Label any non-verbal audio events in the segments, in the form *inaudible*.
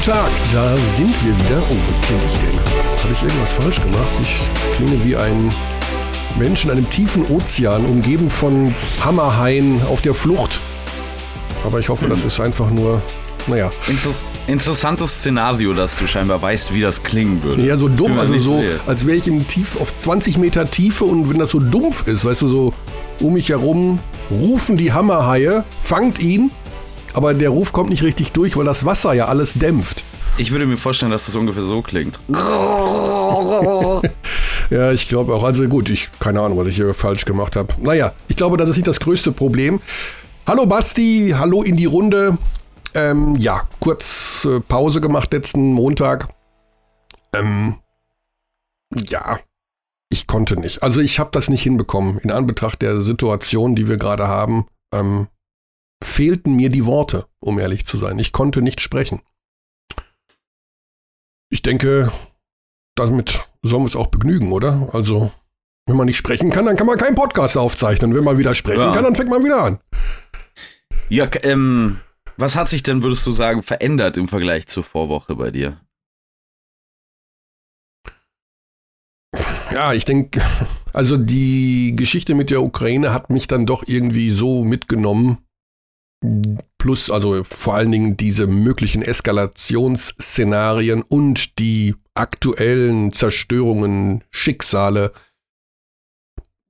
Guten Tag, da sind wir wieder. Oh, wie klinge ich denn? Habe ich irgendwas falsch gemacht? Ich klinge wie ein Mensch in einem tiefen Ozean, umgeben von Hammerhaien auf der Flucht. Aber ich hoffe, das ist einfach nur, naja. Interess interessantes Szenario, dass du scheinbar weißt, wie das klingen würde. Ja, so dumm, also so, sicher. als wäre ich in tief auf 20 Meter Tiefe und wenn das so dumpf ist, weißt du, so um mich herum rufen die Hammerhaie, fangt ihn, aber der Ruf kommt nicht richtig durch, weil das Wasser ja alles dämpft. Ich würde mir vorstellen, dass das ungefähr so klingt. *laughs* Ja, ich glaube auch. Also gut, ich keine Ahnung, was ich hier falsch gemacht habe. Naja, ich glaube, das ist nicht das größte Problem. Hallo Basti, hallo in die Runde. Ähm, ja, kurz äh, Pause gemacht letzten Montag. Ähm, ja, ich konnte nicht. Also ich habe das nicht hinbekommen. In Anbetracht der Situation, die wir gerade haben, ähm, fehlten mir die Worte, um ehrlich zu sein. Ich konnte nicht sprechen. Ich denke, damit sollen wir es auch begnügen, oder? Also, wenn man nicht sprechen kann, dann kann man keinen Podcast aufzeichnen. Wenn man wieder sprechen Ja. kann, dann fängt man wieder an. Ja, ähm, was hat sich denn, würdest du sagen, verändert im Vergleich zur Vorwoche bei dir? Ja, ich denke, also die Geschichte mit der Ukraine hat mich dann doch irgendwie so mitgenommen. Plus, also vor allen Dingen diese möglichen Eskalationsszenarien und die aktuellen Zerstörungen, Schicksale,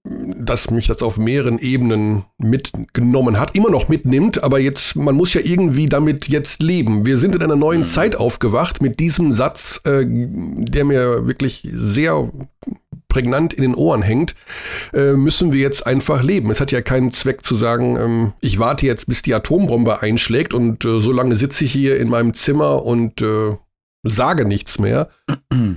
dass mich das auf mehreren Ebenen mitgenommen hat, immer noch mitnimmt, aber jetzt, man muss ja irgendwie damit jetzt leben. Wir sind in einer neuen Mhm. Zeit aufgewacht mit diesem Satz, äh, der mir wirklich sehr prägnant in den Ohren hängt, äh, müssen wir jetzt einfach leben. Es hat ja keinen Zweck zu sagen, ähm, ich warte jetzt, bis die Atombombe einschlägt und äh, so lange sitze ich hier in meinem Zimmer und äh, sage nichts mehr.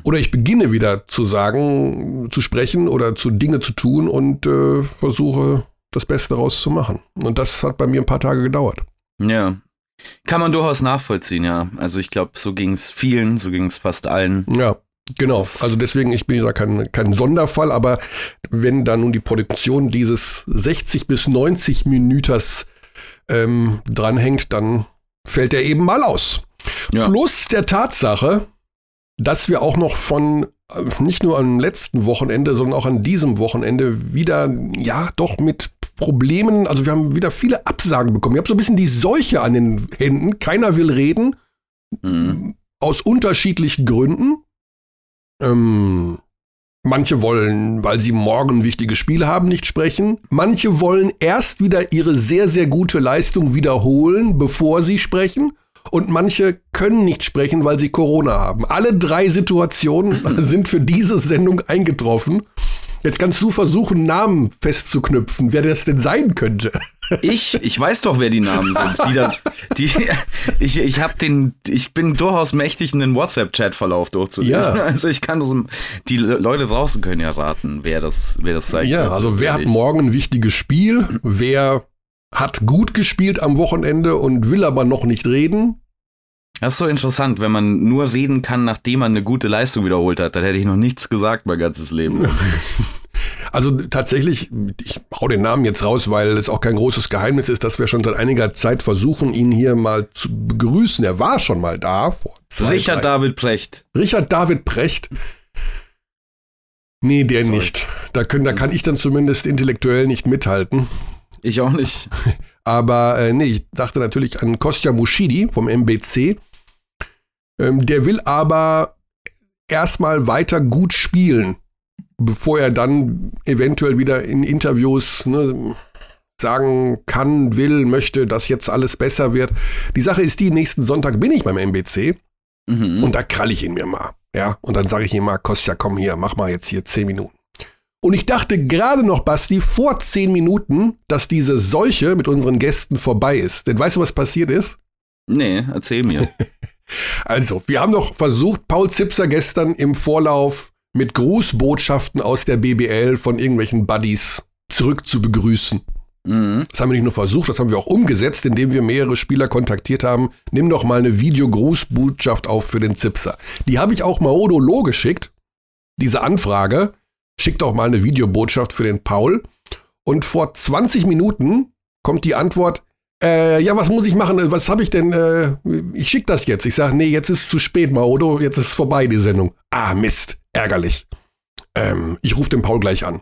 Oder ich beginne wieder zu sagen, zu sprechen oder zu Dinge zu tun und äh, versuche das Beste daraus zu machen. Und das hat bei mir ein paar Tage gedauert. Ja. Kann man durchaus nachvollziehen, ja. Also ich glaube, so ging es vielen, so ging es fast allen. Ja, genau. Also deswegen, ich bin da kein, kein Sonderfall, aber wenn da nun die Produktion dieses 60 bis 90 Minüters ähm, dranhängt, dann fällt er eben mal aus. Ja. Plus der Tatsache, dass wir auch noch von äh, nicht nur am letzten Wochenende, sondern auch an diesem Wochenende wieder, ja, doch mit Problemen, also wir haben wieder viele Absagen bekommen. Ich habe so ein bisschen die Seuche an den Händen. Keiner will reden Mhm. aus unterschiedlichen Gründen. Ähm, manche wollen, weil sie morgen wichtige Spiele haben, nicht sprechen. Manche wollen erst wieder ihre sehr, sehr gute Leistung wiederholen, bevor sie sprechen. Und manche können nicht sprechen, weil sie Corona haben. Alle drei Situationen *clears throat* sind für diese Sendung eingetroffen. Jetzt kannst du versuchen, Namen festzuknüpfen, wer das denn sein könnte. *laughs* Ich, ich weiß doch, wer die Namen sind. Die da, die, ich, ich hab den, ich bin durchaus mächtig, einen WhatsApp-Chat-Verlauf durchzulesen. Ja. Also ich kann das, die Leute draußen können ja raten, wer das, wer das sein Ja, könnte. also wer hat morgen ein wichtiges Spiel? Wer hat gut gespielt am Wochenende und will aber noch nicht reden? Das ist so interessant, wenn man nur reden kann, nachdem man eine gute Leistung wiederholt hat. Dann hätte ich noch nichts gesagt mein ganzes Leben. *laughs* Also tatsächlich, ich hau den Namen jetzt raus, weil es auch kein großes Geheimnis ist, dass wir schon seit einiger Zeit versuchen, ihn hier mal zu begrüßen. Er war schon mal da. Vor zwei, Richard drei- David Precht. Richard David Precht. Nee, der Sorry. nicht. Da, können, da kann ich dann zumindest intellektuell nicht mithalten. Ich auch nicht. *laughs* Aber äh, nee, ich dachte natürlich an Kostja Muschidi vom MBC. Ähm, der will aber erstmal weiter gut spielen, bevor er dann eventuell wieder in Interviews ne, sagen kann, will, möchte, dass jetzt alles besser wird. Die Sache ist die, nächsten Sonntag bin ich beim MBC Mhm. und da krall ich ihn mir mal. Ja, und dann sage ich ihm mal, Kostja, komm hier, mach mal jetzt hier zehn Minuten. Und ich dachte gerade noch, Basti, vor zehn Minuten, dass diese Seuche mit unseren Gästen vorbei ist. Denn weißt du, was passiert ist? Nee, erzähl mir. *laughs* Also, wir haben doch versucht, Paul Zipser gestern im Vorlauf mit Grußbotschaften aus der BBL von irgendwelchen Buddies zurück zu begrüßen. Mhm. Das haben wir nicht nur versucht, das haben wir auch umgesetzt, indem wir mehrere Spieler kontaktiert haben. Nimm doch mal eine Videogrußbotschaft auf für den Zipser. Die habe ich auch Maodo Loh geschickt, diese Anfrage. Schick doch mal eine Videobotschaft für den Paul. Und vor 20 Minuten kommt die Antwort, Äh, ja, was muss ich machen? Was habe ich denn? Äh, ich schicke das jetzt. Ich sage, nee, jetzt ist es zu spät, Maodo. Jetzt ist vorbei, die Sendung. Ah, Mist. Ärgerlich. Ähm, ich rufe den Paul gleich an.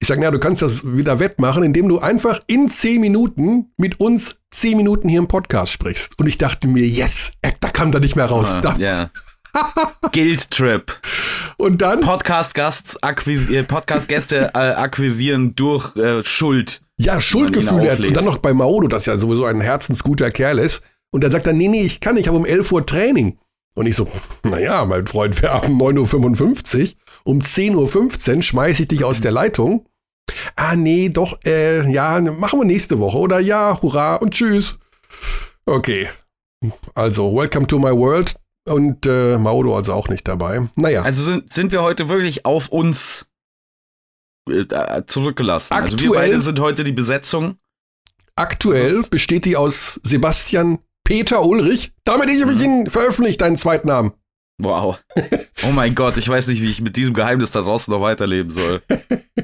Ich sage, na, du kannst das wieder wettmachen, indem du einfach in zehn Minuten mit uns zehn Minuten hier im Podcast sprichst. Und ich dachte mir, yes, da kam da nicht mehr raus. Ah, Da, ja. Guild Trip. Und dann, äh, Podcast-Gäste äh, akquirieren durch äh, Schuld. ja, Schuldgefühle. jetzt. Und dann noch bei Maodo, das ja sowieso ein herzensguter Kerl ist. Und er sagt dann, nee, nee, ich kann, ich habe um 11 Uhr Training. Und ich so, naja, mein Freund, wir haben 9.55 Uhr. Um 10.15 Uhr schmeiße ich dich aus der Leitung. Ah, nee, doch, äh, ja, machen wir nächste Woche. Oder ja, hurra und tschüss. Okay. Also, welcome to my world. Und äh, Maodo also auch nicht dabei. Naja, Also sind, sind wir heute wirklich auf uns äh, zurückgelassen. Also wir Aktuell- beide sind heute die Besetzung. aktuell besteht die aus Sebastian Peter Ulrich. Damit ich mich ihn veröffentlicht, deinen Zweitnamen. Wow. Oh mein Gott, ich weiß nicht, wie ich mit diesem Geheimnis da draußen noch weiterleben soll.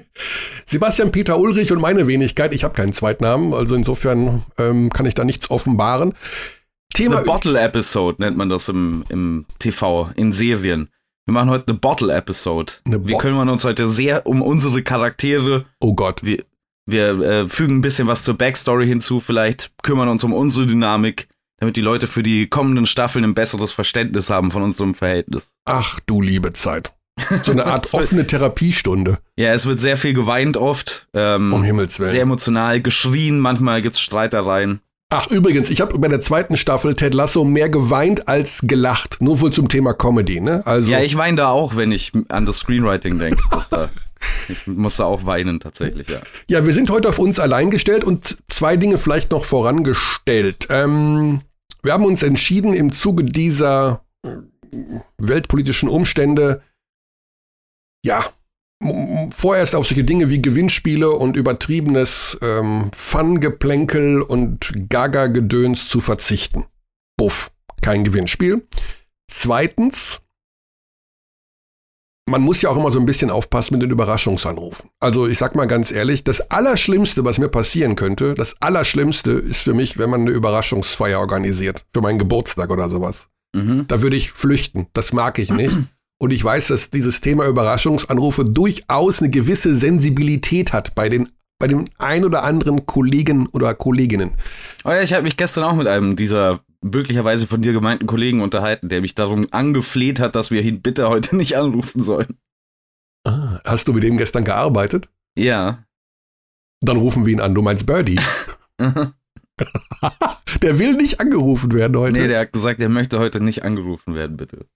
*laughs* Sebastian Peter Ulrich und meine Wenigkeit. Ich habe keinen Zweitnamen, also insofern ähm, kann ich da nichts offenbaren. Thema Eine Bottle-Episode nennt man das im, im TV, in Serien. Wir machen heute eine Bottle-Episode. Eine Wir Bo- kümmern uns heute sehr um unsere Charaktere. Oh Gott. Wir, wir äh, fügen ein bisschen was zur Backstory hinzu, vielleicht kümmern uns um unsere Dynamik, damit die Leute für die kommenden Staffeln ein besseres Verständnis haben von unserem Verhältnis. Ach du liebe Zeit. So eine Art *laughs* offene Therapiestunde, Ja, es wird sehr viel geweint oft. Ähm, um Himmels Willen. sehr emotional, geschrien, manchmal gibt's Streitereien. Ach, übrigens, ich habe bei der zweiten Staffel Ted Lasso mehr geweint als gelacht. Nur wohl zum Thema Comedy, ne? Also, Ja, ich weine da auch, wenn ich an das Screenwriting denke. da, *laughs* ich muss da auch weinen, tatsächlich, ja. ja, wir sind heute auf uns allein gestellt und zwei Dinge vielleicht noch vorangestellt. Ähm, wir haben uns entschieden, im Zuge dieser äh, weltpolitischen Umstände, ja, vorerst auf solche Dinge wie Gewinnspiele und übertriebenes ähm, Fun-Geplänkel und Gaga-Gedöns zu verzichten. Buff, kein Gewinnspiel. Zweitens, man muss ja auch immer so ein bisschen aufpassen mit den Überraschungsanrufen. Also ich sag mal ganz ehrlich, das Allerschlimmste, was mir passieren könnte, das Allerschlimmste ist für mich, wenn man eine Überraschungsfeier organisiert. Für meinen Geburtstag oder sowas. Mhm. Da würde ich flüchten. Das mag ich nicht. *clears throat* Und ich weiß, dass dieses Thema Überraschungsanrufe durchaus eine gewisse Sensibilität hat bei den bei dem ein oder anderen Kollegen oder Kolleginnen. Oh ja, ich habe mich gestern auch mit einem dieser möglicherweise von dir gemeinten Kollegen unterhalten, der mich darum angefleht hat, dass wir ihn bitte heute *laughs* nicht anrufen sollen. Ah, hast du mit dem gestern gearbeitet? Ja. Dann rufen wir ihn an. Du meinst Birdie. *laughs* *laughs* Der will nicht angerufen werden heute. nee, der hat gesagt, er möchte heute nicht angerufen werden, bitte.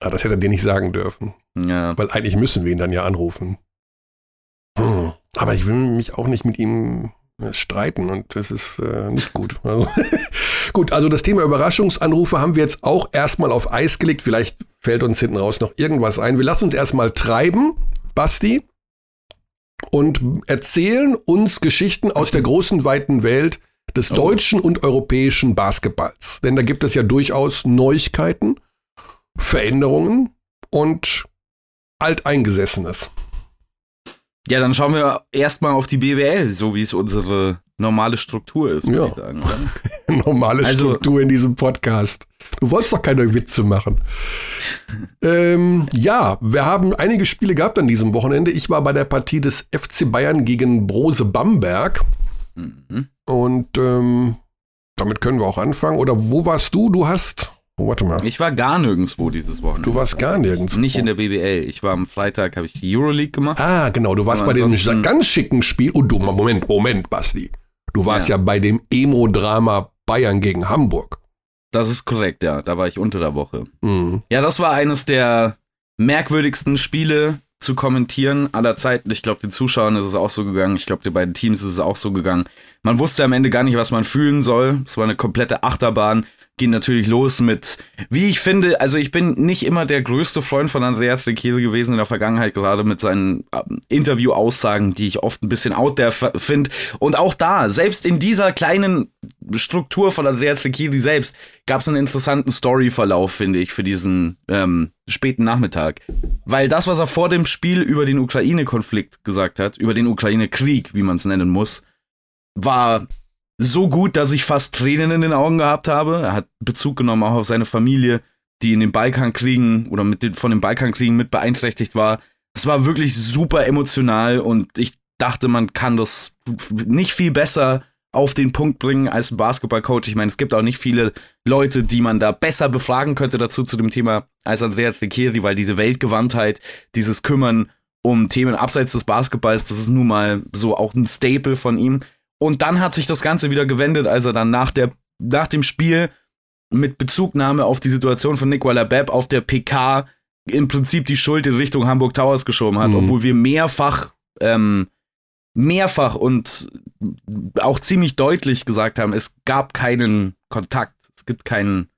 Ah, das hätte er dir nicht sagen dürfen. Ja. Weil eigentlich müssen wir ihn dann ja anrufen. Hm. Aber ich will mich auch nicht mit ihm äh, streiten und das ist äh, nicht gut. *laughs* Also, gut, also das Thema Überraschungsanrufe haben wir jetzt auch erstmal auf Eis gelegt. Vielleicht fällt uns hinten raus noch irgendwas ein. Wir lassen uns erstmal treiben, Basti, und erzählen uns Geschichten aus der großen, weiten Welt des Oh. deutschen und europäischen Basketballs. Denn da gibt es ja durchaus Neuigkeiten, Veränderungen und Alteingesessenes. Ja, dann schauen wir erstmal auf die BWL, so wie es unsere normale Struktur ist, würde Ja. ich sagen. *laughs* Normale Also- Struktur in diesem Podcast. Du wolltest doch keine Witze machen. *laughs* ähm, ja, wir haben einige Spiele gehabt an diesem Wochenende. Ich war bei der Partie des FC Bayern gegen Brose Bamberg. Mhm. Und ähm, damit können wir auch anfangen. Oder wo warst du? Du hast. Oh, warte mal. Ich war gar nirgendwo dieses Wochenende. Du warst gar nirgends. Nicht in der BWL. Ich war am Freitag, habe ich die Euroleague gemacht. Ah, genau. Du warst bei dem ganz schicken Spiel. Oh, du, Moment, Moment, Basti. Du warst ja, Ja. bei dem Emo-Drama Bayern gegen Hamburg. Das ist korrekt, ja. Da war ich unter der Woche. Mhm. Ja, das war eines der merkwürdigsten Spiele zu kommentieren aller Zeiten. Ich glaube, den Zuschauern ist es auch so gegangen. Ich glaube, den beiden Teams ist es auch so gegangen. Man wusste am Ende gar nicht, was man fühlen soll. Es war eine komplette Achterbahn. Ging natürlich los mit, wie ich finde, also ich bin nicht immer der größte Freund von Andreas Riquese gewesen in der Vergangenheit, gerade mit seinen ähm, Interview-Aussagen, die ich oft ein bisschen out there finde. Und auch da, selbst in dieser kleinen Struktur von Andreas Riquese selbst, gab es einen interessanten Storyverlauf, finde ich, für diesen ähm, späten Nachmittag. Weil das, was er vor dem Spiel über den Ukraine-Konflikt gesagt hat, über den Ukraine-Krieg, wie man es nennen muss, war so gut, dass ich fast Tränen in den Augen gehabt habe. Er hat Bezug genommen auch auf seine Familie, die in den Balkankriegen oder mit den, von den Balkankriegen mit beeinträchtigt war. Es war wirklich super emotional und ich dachte, man kann das nicht viel besser auf den Punkt bringen als ein Basketballcoach. Ich meine, es gibt auch nicht viele Leute, die man da besser befragen könnte dazu zu dem Thema als Andrea Tricchieri, weil diese Weltgewandtheit, dieses Kümmern um Themen abseits des Basketballs, das ist nun mal so auch ein Staple von ihm. Und dann hat sich das Ganze wieder gewendet, als er dann nach, der, nach dem Spiel mit Bezugnahme auf die Situation von Nicola Bepp auf der PK im Prinzip die Schuld in Richtung Hamburg Towers geschoben hat, mhm. obwohl wir mehrfach ähm, mehrfach und auch ziemlich deutlich gesagt haben, es gab keinen Kontakt. Es gibt keinen,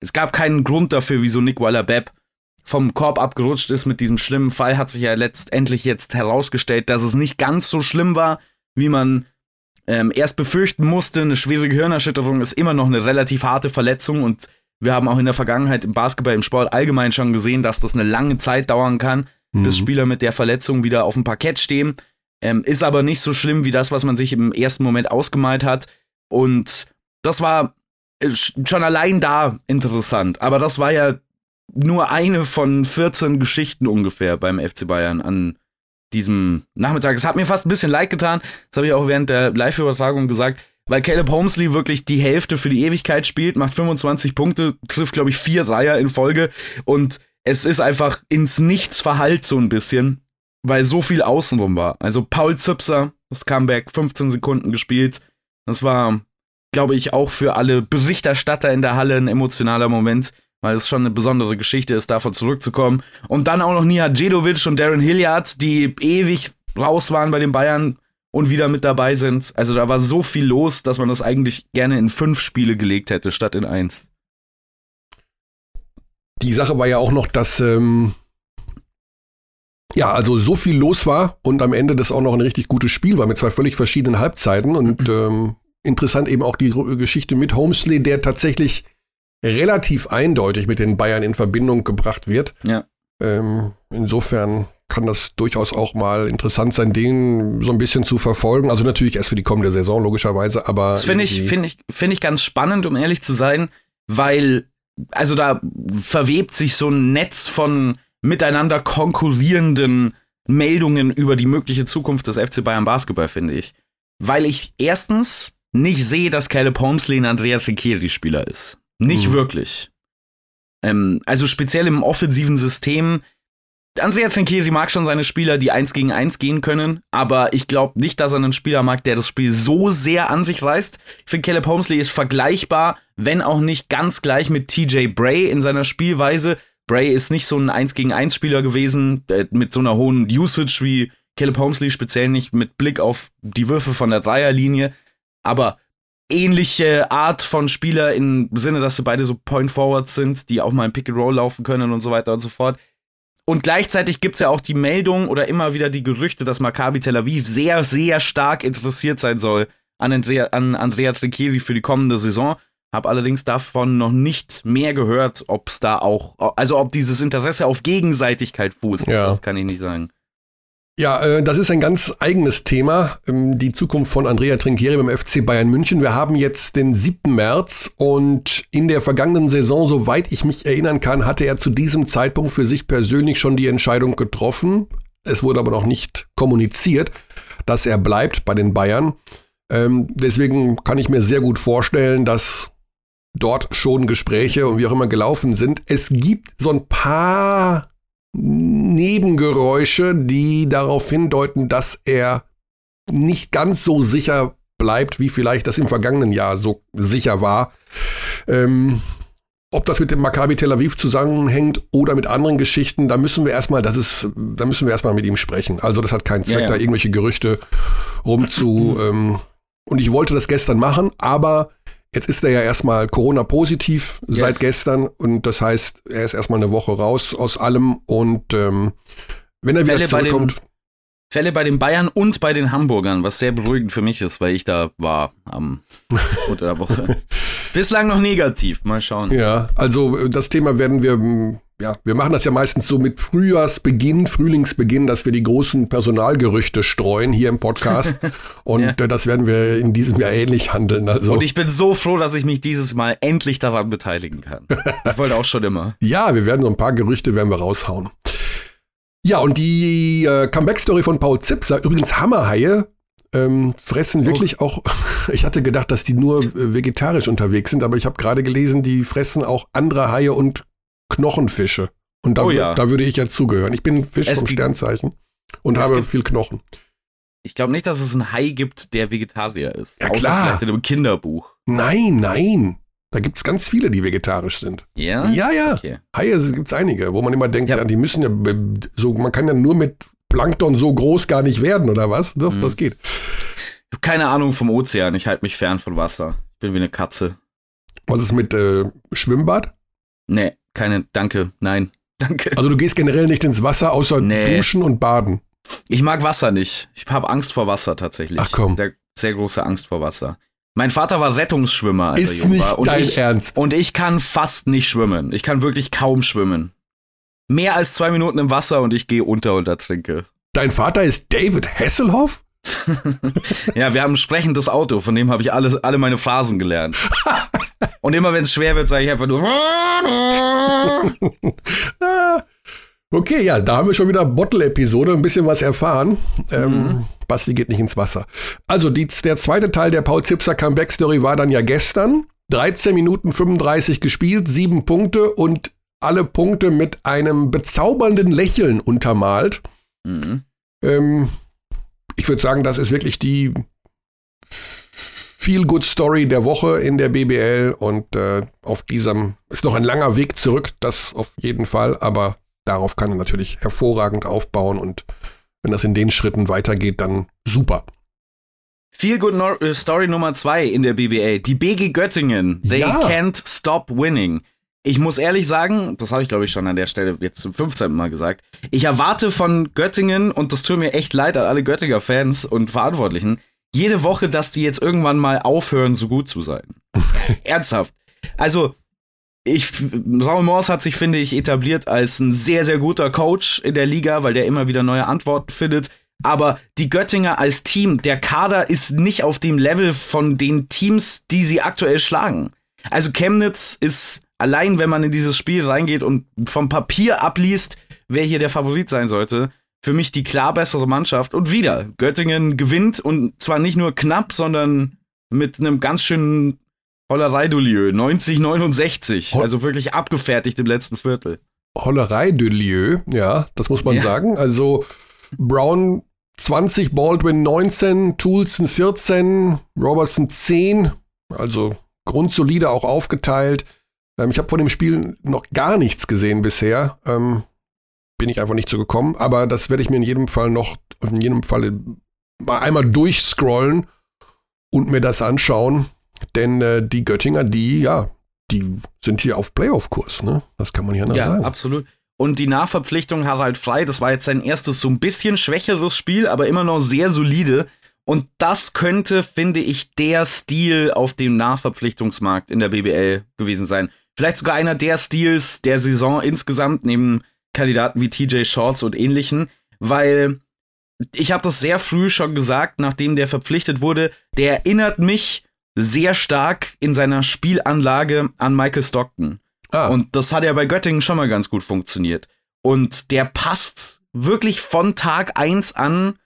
es gab keinen Grund dafür, wieso Nick Waller-Bepp vom Korb abgerutscht ist mit diesem schlimmen Fall, hat sich ja letztendlich jetzt herausgestellt, dass es nicht ganz so schlimm war, wie man ähm, erst befürchten musste. Eine schwere Gehirnerschütterung ist immer noch eine relativ harte Verletzung und wir haben auch in der Vergangenheit im Basketball, im Sport allgemein schon gesehen, dass das eine lange Zeit dauern kann, mhm. bis Spieler mit der Verletzung wieder auf dem Parkett stehen. Ähm, ist aber nicht so schlimm wie das, was man sich im ersten Moment ausgemalt hat. Und das war äh, schon allein da interessant. Aber das war ja nur eine von 14 Geschichten ungefähr beim FC Bayern an diesem Nachmittag. Es hat mir fast ein bisschen leid getan. Das habe ich auch während der Live-Übertragung gesagt. Weil Caleb Holmesley wirklich die Hälfte für die Ewigkeit spielt, macht 25 Punkte, trifft, glaube ich, vier Dreier in Folge. Und es ist einfach ins Nichts verhallt so ein bisschen weil so viel außenrum war. Also Paul Zipser, das Comeback, 15 Sekunden gespielt. Das war, glaube ich, auch für alle Berichterstatter in der Halle ein emotionaler Moment, weil es schon eine besondere Geschichte ist, davon zurückzukommen. Und dann auch noch Nia Djedovic und Darren Hilliard, die ewig raus waren bei den Bayern und wieder mit dabei sind. Also da war so viel los, dass man das eigentlich gerne in fünf Spiele gelegt hätte, statt in eins. Die Sache war ja auch noch, dass ähm, ja, also so viel los war und am Ende das auch noch ein richtig gutes Spiel war mit zwei völlig verschiedenen Halbzeiten und *clears throat* ähm, interessant eben auch die Geschichte mit Homesley, der tatsächlich relativ eindeutig mit den Bayern in Verbindung gebracht wird. Ja. Ähm, insofern kann das durchaus auch mal interessant sein, den so ein bisschen zu verfolgen. Also natürlich erst für die kommende Saison logischerweise, aber. Das finde ich, finde ich, finde ich ganz spannend, um ehrlich zu sein, weil, also da verwebt sich so ein Netz von miteinander konkurrierenden Meldungen über die mögliche Zukunft des FC Bayern Basketball, finde ich. Weil ich erstens nicht sehe, dass Caleb Holmesley ein Andrea Tricchieri-Spieler ist. Nicht mhm. wirklich. Ähm, also speziell im offensiven System. Andrea Trinchieri mag schon seine Spieler, die eins gegen eins gehen können, aber ich glaube nicht, dass er einen Spieler mag, der das Spiel so sehr an sich reißt. Ich finde, Caleb Holmesley ist vergleichbar, wenn auch nicht ganz gleich mit TJ Bray in seiner Spielweise, Bray ist nicht so ein 1 gegen 1 Spieler gewesen, mit so einer hohen Usage wie Caleb Holmesley, speziell nicht mit Blick auf die Würfe von der Dreierlinie, aber ähnliche Art von Spieler im Sinne, dass sie beide so Point Forwards sind, die auch mal im Pick and Roll laufen können und so weiter und so fort. Und gleichzeitig gibt es ja auch die Meldung oder immer wieder die Gerüchte, dass Maccabi Tel Aviv sehr, sehr stark interessiert sein soll an Andrea, an Andrea Trinchieri für die kommende Saison. Habe allerdings davon noch nicht mehr gehört, ob es da auch, also ob dieses Interesse auf Gegenseitigkeit fußt. Ja. Das kann ich nicht sagen. Ja, äh, das ist ein ganz eigenes Thema, ähm, die Zukunft von Andrea Trinchieri beim FC Bayern München. Wir haben jetzt den 7. März und in der vergangenen Saison, soweit ich mich erinnern kann, hatte er zu diesem Zeitpunkt für sich persönlich schon die Entscheidung getroffen. Es wurde aber noch nicht kommuniziert, dass er bleibt bei den Bayern. Ähm, deswegen kann ich mir sehr gut vorstellen, dass dort schon Gespräche und wie auch immer gelaufen sind. Es gibt so ein paar Nebengeräusche, die darauf hindeuten, dass er nicht ganz so sicher bleibt, wie vielleicht das im vergangenen Jahr so sicher war. Ähm, ob das mit dem Maccabi Tel Aviv zusammenhängt oder mit anderen Geschichten, da müssen wir erstmal, das ist, da müssen wir erstmal mit ihm sprechen. Also das hat keinen Zweck, ja, ja. da irgendwelche Gerüchte rumzu. *clears throat* ähm, und ich wollte das gestern machen, aber Jetzt ist er ja erstmal Corona-positiv yes. seit gestern und das heißt, er ist erstmal eine Woche raus aus allem und ähm, wenn er Fälle wieder zurückkommt. Bei den, Fälle bei den Bayern und bei den Hamburgern, was sehr beruhigend für mich ist, weil ich da war am *laughs* unter der Woche. Bislang noch negativ, mal schauen. Ja, also das Thema werden wir ja, wir machen das ja meistens so mit Frühjahrsbeginn, Frühlingsbeginn, dass wir die großen Personalgerüchte streuen hier im Podcast. *laughs* Und ja. äh, das werden wir in diesem Jahr ähnlich handeln. Also. Und ich bin so froh, dass ich mich dieses Mal endlich daran beteiligen kann. *laughs* Ich wollte auch schon immer. ja, wir werden so ein paar Gerüchte werden wir raushauen. Ja, und die äh, Comeback-Story von Paul Zipser, übrigens Hammerhaie, ähm, fressen oh. wirklich auch, *laughs* ich hatte gedacht, dass die nur äh, vegetarisch unterwegs sind, aber ich habe gerade gelesen, die fressen auch andere Haie und Knochenfische. Und da, oh ja. da würde ich ja zugehören. Ich bin Fisch es vom Sternzeichen und habe viel Knochen. Ich glaube nicht, dass es einen Hai gibt, der Vegetarier ist. Ja, klar. vielleicht in einem Kinderbuch. Nein, nein. Da gibt es ganz viele, die vegetarisch sind. Ja? Ja, ja. Okay. Haie gibt es einige, wo man immer denkt, ja. die müssen ja so, man kann ja nur mit Plankton so groß gar nicht werden, oder was? Doch, mhm. das geht. Ich habe keine Ahnung vom Ozean. Ich halte mich fern von Wasser. Ich bin wie eine Katze. Was ist mit äh, Schwimmbad? Nee, keine, danke, nein, *laughs* danke. Also du gehst generell nicht ins Wasser, außer nee. duschen und baden. Ich mag Wasser nicht. Ich habe Angst vor Wasser tatsächlich. Ach komm. Sehr, sehr große Angst vor Wasser. Mein Vater war Rettungsschwimmer. Als Ist er jung nicht war. Und dein ich, Ernst. Und ich kann fast nicht schwimmen. Ich kann wirklich kaum schwimmen. Mehr als zwei Minuten im Wasser und ich gehe unter und ertrinke. Dein Vater ist David Hasselhoff? *laughs* ja, wir haben ein sprechendes Auto, von dem habe ich alles, alle meine Phrasen gelernt. *laughs* Und immer wenn es schwer wird, sage ich einfach nur. *laughs* okay, ja, da haben wir schon wieder Bottle-Episode, ein bisschen was erfahren. Ähm, mhm. Basti geht nicht ins Wasser. Also die, der zweite Teil der Paul Zipser Comeback-Story war dann ja gestern. 13 Minuten 35 gespielt, sieben Punkte und alle Punkte mit einem bezaubernden Lächeln untermalt. Mhm. Ähm, ich würde sagen, das ist wirklich die Feel Good Story der Woche in der BBL und äh, auf diesem ist noch ein langer Weg zurück, das auf jeden Fall, aber darauf kann er natürlich hervorragend aufbauen und wenn das in den Schritten weitergeht, dann super. Feel Good no äh, Story Nummer zwei in der BBL. Die BG Göttingen. They ja. can't stop winning. Ich muss ehrlich sagen, das habe ich glaube ich schon an der Stelle jetzt zum 15. Mal gesagt. Ich erwarte von Göttingen, und das tut mir echt leid an alle Göttinger Fans und Verantwortlichen, jede Woche, dass die jetzt irgendwann mal aufhören, so gut zu sein. *laughs* Ernsthaft. Also, ich, Raul Morse hat sich, finde ich, etabliert als ein sehr, sehr guter Coach in der Liga, weil der immer wieder neue Antworten findet. Aber die Göttinger als Team, der Kader ist nicht auf dem Level von den Teams, die sie aktuell schlagen. Also Chemnitz ist allein wenn man in dieses Spiel reingeht und vom Papier abliest, wer hier der Favorit sein sollte, für mich die klar bessere Mannschaft. Und wieder, Göttingen gewinnt und zwar nicht nur knapp, sondern mit einem ganz schönen Hollerei-Dulieu. 90-69. Also wirklich abgefertigt im letzten Viertel. Hollerei-Dulieu, ja, das muss man ja. sagen. Also Brown 20, Baldwin 19, Toulson 14, Robertson 10. Also grundsolide auch aufgeteilt. Ähm, ich habe von dem Spiel noch gar nichts gesehen bisher. Bin ich einfach nicht so gekommen. Aber das werde ich mir in jedem Fall noch, in jedem Fall mal einmal durchscrollen und mir das anschauen. Denn äh, die Göttinger, die, ja, die sind hier auf Playoff-Kurs, ne? Das kann man hier noch ja, sagen. Ja, absolut. Und die Nachverpflichtung Harald Frei, das war jetzt sein erstes so ein bisschen schwächeres Spiel, aber immer noch sehr solide. Und das könnte, finde ich, der Stil auf dem Nachverpflichtungsmarkt in der BBL gewesen sein vielleicht sogar einer der Stils der Saison insgesamt, neben Kandidaten wie TJ Shorts und ähnlichen, weil ich habe das sehr früh schon gesagt, nachdem der verpflichtet wurde, der erinnert mich sehr stark in seiner Spielanlage an Michael Stockton. Ah. Und das hat ja bei Göttingen schon mal ganz gut funktioniert. Und der passt wirklich von Tag 1 an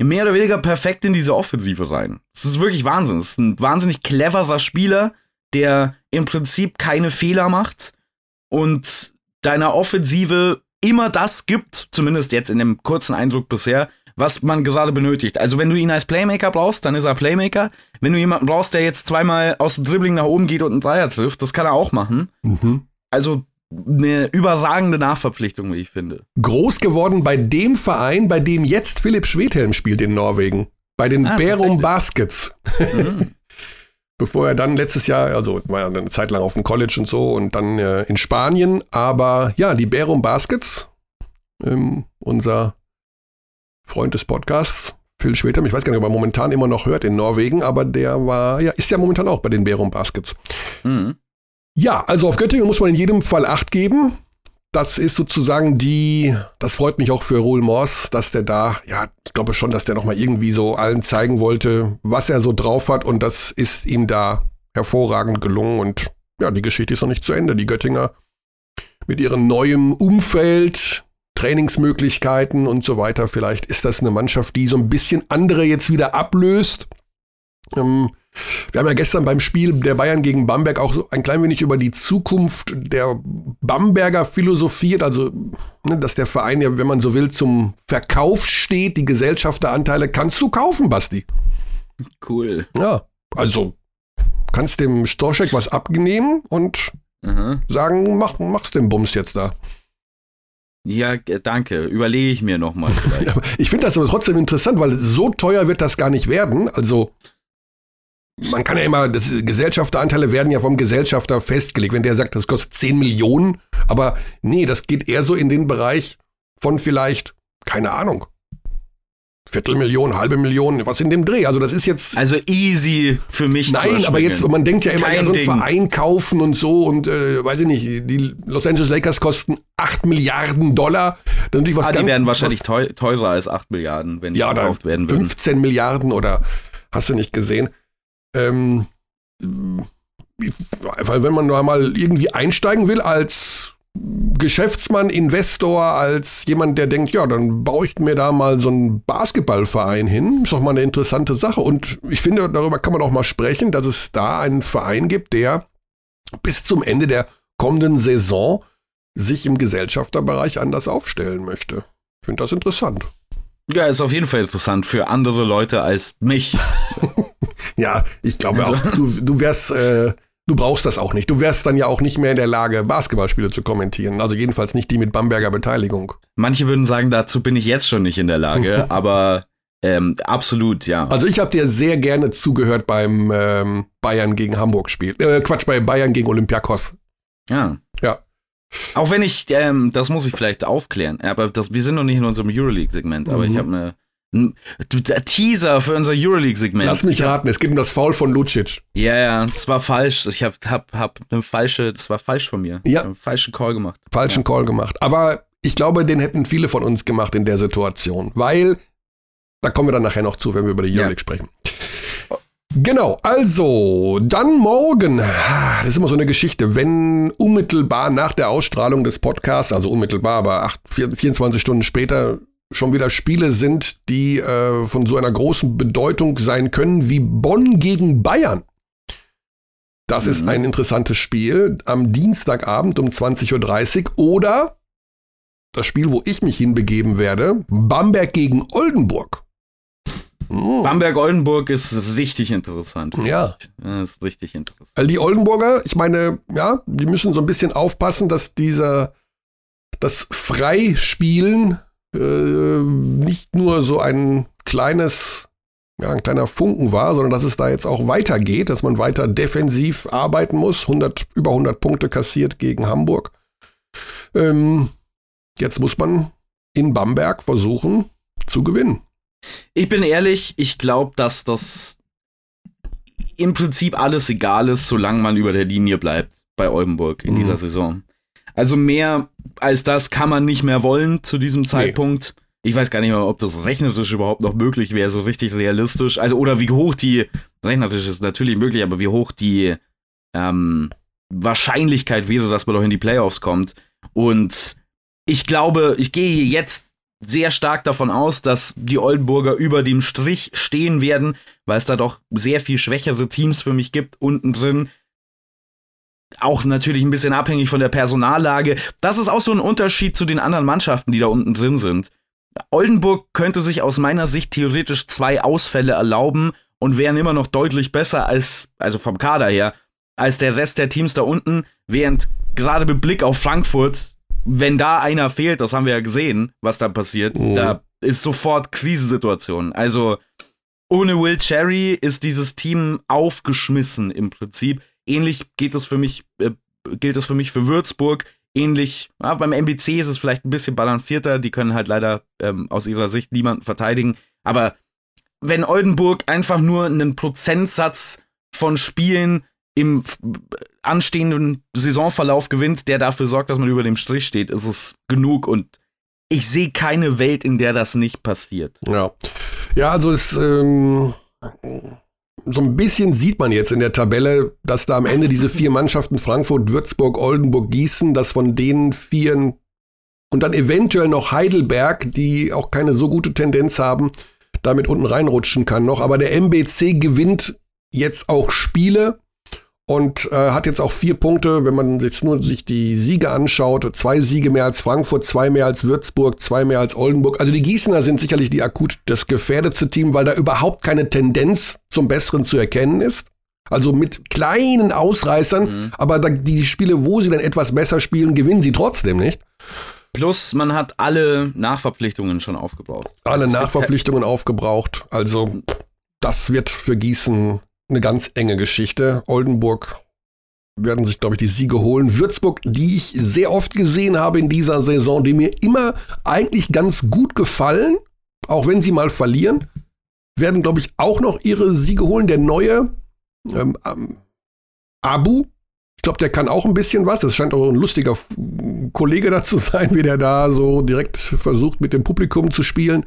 mehr oder weniger perfekt in diese Offensive rein. Das ist wirklich Wahnsinn. Das ist ein wahnsinnig cleverer Spieler, der im Prinzip keine Fehler macht und deiner Offensive immer das gibt, zumindest jetzt in dem kurzen Eindruck bisher, was man gerade benötigt. Also wenn du ihn als Playmaker brauchst, dann ist er Playmaker. Wenn du jemanden brauchst, der jetzt zweimal aus dem Dribbling nach oben geht und einen Dreier trifft, das kann er auch machen. Mhm. Also eine überragende Nachverpflichtung, wie ich finde. Groß geworden bei dem Verein, bei dem jetzt Philipp Schwedhelm spielt in Norwegen. Bei den ah, Bärum Baskets. Mhm. *laughs* bevor er dann letztes Jahr, also war ja eine Zeit lang auf dem College und so und dann äh, in Spanien. Aber ja, die Bärum Baskets, ähm, unser Freund des Podcasts, Phil Schwedam, ich weiß gar nicht, ob er momentan immer noch hört in Norwegen, aber der war, ja, ist ja momentan auch bei den Bärum Baskets. Mhm. Ja, also auf Göttingen muss man in jedem Fall Acht geben. Das ist sozusagen die, das freut mich auch für Roel Mors, dass der da, ja, ich glaube schon, dass der nochmal irgendwie so allen zeigen wollte, was er so drauf hat und das ist ihm da hervorragend gelungen und ja, die Geschichte ist noch nicht zu Ende. Die Göttinger mit ihrem neuen Umfeld, Trainingsmöglichkeiten und so weiter, vielleicht ist das eine Mannschaft, die so ein bisschen andere jetzt wieder ablöst. Ähm, wir haben ja gestern beim Spiel der Bayern gegen Bamberg auch so ein klein wenig über die Zukunft der Bamberger philosophiert, also ne, dass der Verein ja, wenn man so will, zum Verkauf steht. Die Gesellschafteranteile kannst du kaufen, Basti. Cool. Ja, also kannst dem Storchek was abnehmen und Aha. sagen, mach, mach's den Bums jetzt da. Ja, danke. Überlege ich mir nochmal. *laughs* ich finde das aber trotzdem interessant, weil so teuer wird das gar nicht werden. Also man kann ja immer, das, Gesellschafteranteile werden ja vom Gesellschafter festgelegt. Wenn der sagt, das kostet 10 Millionen, aber nee, das geht eher so in den Bereich von vielleicht, keine Ahnung, Viertelmillion, halbe Million, was in dem Dreh. Also das ist jetzt. Also easy für mich. Nein, aber jetzt, man denkt ja immer, Kein ja, so einen Verein kaufen und so und äh, weiß ich nicht, die Los Angeles Lakers kosten 8 Milliarden Dollar. Dann was ah, die werden wahrscheinlich teurer als 8 Milliarden, wenn die ja, gekauft werden würden. 15 Milliarden oder hast du nicht gesehen. Ähm, weil wenn man da mal irgendwie einsteigen will als Geschäftsmann, Investor, als jemand, der denkt, ja, dann baue ich mir da mal so einen Basketballverein hin. Ist doch mal eine interessante Sache. Und ich finde, darüber kann man auch mal sprechen, dass es da einen Verein gibt, der bis zum Ende der kommenden Saison sich im Gesellschafterbereich anders aufstellen möchte. Ich finde das interessant. Ja, ist auf jeden Fall interessant für andere Leute als mich. *laughs* ja, ich glaube also. auch, du, du wärst, äh, du brauchst das auch nicht. Du wärst dann ja auch nicht mehr in der Lage, Basketballspiele zu kommentieren. Also jedenfalls nicht die mit Bamberger Beteiligung. Manche würden sagen, dazu bin ich jetzt schon nicht in der Lage, *laughs* aber ähm, absolut, ja. Also ich habe dir sehr gerne zugehört beim ähm, Bayern gegen Hamburg Spiel. Äh, Quatsch, bei Bayern gegen Olympiakos. Ja. Ja. Auch wenn ich, ähm, das muss ich vielleicht aufklären, aber das, wir sind noch nicht in unserem Euroleague-Segment, aber mhm. ich habe eine ein Teaser für unser Euroleague-Segment. Lass mich raten, es gibt um das Foul von Lucic. Ja, ja, das war falsch. Ich habe hab, hab eine falsche, das war falsch von mir. Ja. einen falschen Call gemacht. Falschen ja. Call gemacht. Aber ich glaube, den hätten viele von uns gemacht in der Situation, weil, da kommen wir dann nachher noch zu, wenn wir über die Euroleague ja. sprechen. Genau, also dann morgen, das ist immer so eine Geschichte, wenn unmittelbar nach der Ausstrahlung des Podcasts, also unmittelbar, aber 8, 24 Stunden später schon wieder Spiele sind, die äh, von so einer großen Bedeutung sein können wie Bonn gegen Bayern. Das mhm. ist ein interessantes Spiel am Dienstagabend um 20.30 Uhr oder das Spiel, wo ich mich hinbegeben werde, Bamberg gegen Oldenburg. Oh. Bamberg-Oldenburg ist richtig interessant. Ja. Das ist richtig interessant. Die Oldenburger, ich meine, ja, die müssen so ein bisschen aufpassen, dass dieser, das Freispielen äh, nicht nur so ein kleines, ja, ein kleiner Funken war, sondern dass es da jetzt auch weitergeht, dass man weiter defensiv arbeiten muss. 100, über 100 Punkte kassiert gegen Hamburg. Ähm, jetzt muss man in Bamberg versuchen zu gewinnen. Ich bin ehrlich, ich glaube, dass das im Prinzip alles egal ist, solange man über der Linie bleibt bei Oldenburg in mhm. dieser Saison. Also mehr als das kann man nicht mehr wollen zu diesem Zeitpunkt. Nee. Ich weiß gar nicht mehr, ob das rechnerisch überhaupt noch möglich wäre, so richtig realistisch. Also, oder wie hoch die, rechnerisch ist natürlich möglich, aber wie hoch die ähm, Wahrscheinlichkeit wäre, dass man doch in die Playoffs kommt. Und ich glaube, ich gehe jetzt sehr stark davon aus, dass die Oldenburger über dem Strich stehen werden, weil es da doch sehr viel schwächere Teams für mich gibt unten drin. Auch natürlich ein bisschen abhängig von der Personallage. Das ist auch so ein Unterschied zu den anderen Mannschaften, die da unten drin sind. Oldenburg könnte sich aus meiner Sicht theoretisch zwei Ausfälle erlauben und wären immer noch deutlich besser als, also vom Kader her, als der Rest der Teams da unten, während gerade mit Blick auf Frankfurt wenn da einer fehlt, das haben wir ja gesehen, was da passiert, mhm. da ist sofort Krisensituation. Also ohne Will Cherry ist dieses Team aufgeschmissen im Prinzip. Ähnlich geht es für mich, äh, gilt es für mich für Würzburg. Ähnlich, ja, beim MBC ist es vielleicht ein bisschen balancierter. Die können halt leider ähm, aus ihrer Sicht niemanden verteidigen. Aber wenn Oldenburg einfach nur einen Prozentsatz von Spielen im anstehenden Saisonverlauf gewinnt, der dafür sorgt, dass man über dem Strich steht, ist es genug und ich sehe keine Welt, in der das nicht passiert. Ja, ja also es ähm, so ein bisschen sieht man jetzt in der Tabelle, dass da am Ende diese vier *laughs* Mannschaften Frankfurt, Würzburg, Oldenburg, Gießen, dass von den vieren und dann eventuell noch Heidelberg, die auch keine so gute Tendenz haben, damit unten reinrutschen kann noch. Aber der MBC gewinnt jetzt auch Spiele und äh, hat jetzt auch vier Punkte, wenn man jetzt nur sich die Siege anschaut. Zwei Siege mehr als Frankfurt, zwei mehr als Würzburg, zwei mehr als Oldenburg. Also die Gießener sind sicherlich die akut das gefährdetste Team, weil da überhaupt keine Tendenz zum Besseren zu erkennen ist. Also mit kleinen Ausreißern, mhm. aber da, die Spiele, wo sie dann etwas besser spielen, gewinnen sie trotzdem nicht. Plus, man hat alle Nachverpflichtungen schon aufgebraucht. Alle Nachverpflichtungen aufgebraucht. Also, das wird für Gießen eine ganz enge Geschichte. Oldenburg werden sich, glaube ich, die Siege holen. Würzburg, die ich sehr oft gesehen habe in dieser Saison, die mir immer eigentlich ganz gut gefallen, auch wenn sie mal verlieren, werden, glaube ich, auch noch ihre Siege holen. Der neue ähm, ähm, Abu, ich glaube, der kann auch ein bisschen was. Das scheint auch ein lustiger Kollege da zu sein, wie der da so direkt versucht, mit dem Publikum zu spielen.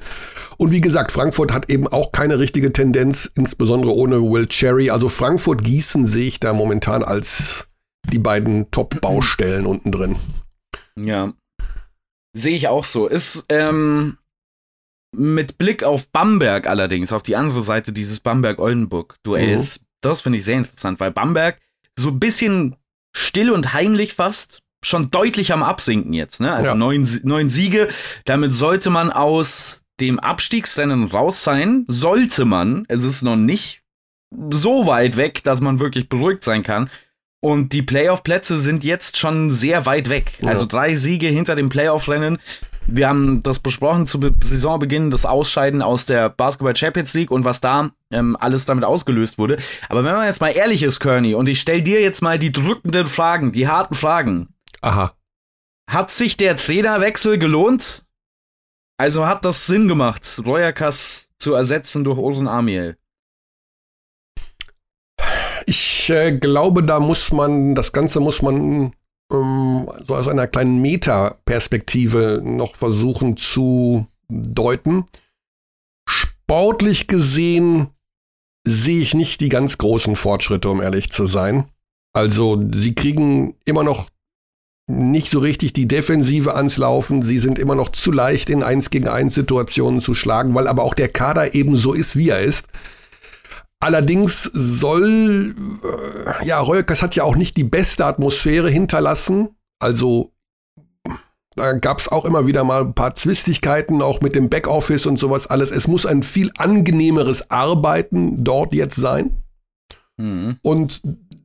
Und wie gesagt, Frankfurt hat eben auch keine richtige Tendenz, insbesondere ohne Will Cherry. Also Frankfurt-Gießen sehe ich da momentan als die beiden Top-Baustellen unten drin. Ja. Sehe ich auch so. Ist, ähm, mit Blick auf Bamberg allerdings, auf die andere Seite dieses Bamberg-Oldenburg-Duells, mhm. das finde ich sehr interessant, weil Bamberg so ein bisschen still und heimlich fast schon deutlich am Absinken jetzt. Ne? Also ja. neun, neun Siege. Damit sollte man aus dem Abstiegsrennen raus sein. Sollte man. Es ist noch nicht so weit weg, dass man wirklich beruhigt sein kann. Und die Playoff-Plätze sind jetzt schon sehr weit weg. Ja. Also drei Siege hinter dem Playoff-Rennen. Wir haben das besprochen zu Saisonbeginn, das Ausscheiden aus der Basketball Champions League und was da ähm, alles damit ausgelöst wurde. Aber wenn man jetzt mal ehrlich ist, Kearney, und ich stell dir jetzt mal die drückenden Fragen, die harten Fragen. Aha. Hat sich der Trainerwechsel gelohnt? Also hat das Sinn gemacht, Royakas zu ersetzen durch Oren Amiel? Ich äh, glaube, da muss man, das Ganze muss man ähm, so aus einer kleinen Meta-Perspektive noch versuchen zu deuten. Sportlich gesehen sehe ich nicht die ganz großen Fortschritte, um ehrlich zu sein. Also sie kriegen immer noch nicht so richtig die Defensive ans Laufen. Sie sind immer noch zu leicht in 1 gegen 1 Situationen zu schlagen, weil aber auch der Kader eben so ist, wie er ist. Allerdings soll, äh, ja, Reuerkes hat ja auch nicht die beste Atmosphäre hinterlassen. Also da gab es auch immer wieder mal ein paar Zwistigkeiten, auch mit dem Backoffice und sowas alles. Es muss ein viel angenehmeres Arbeiten dort jetzt sein. Mhm. Und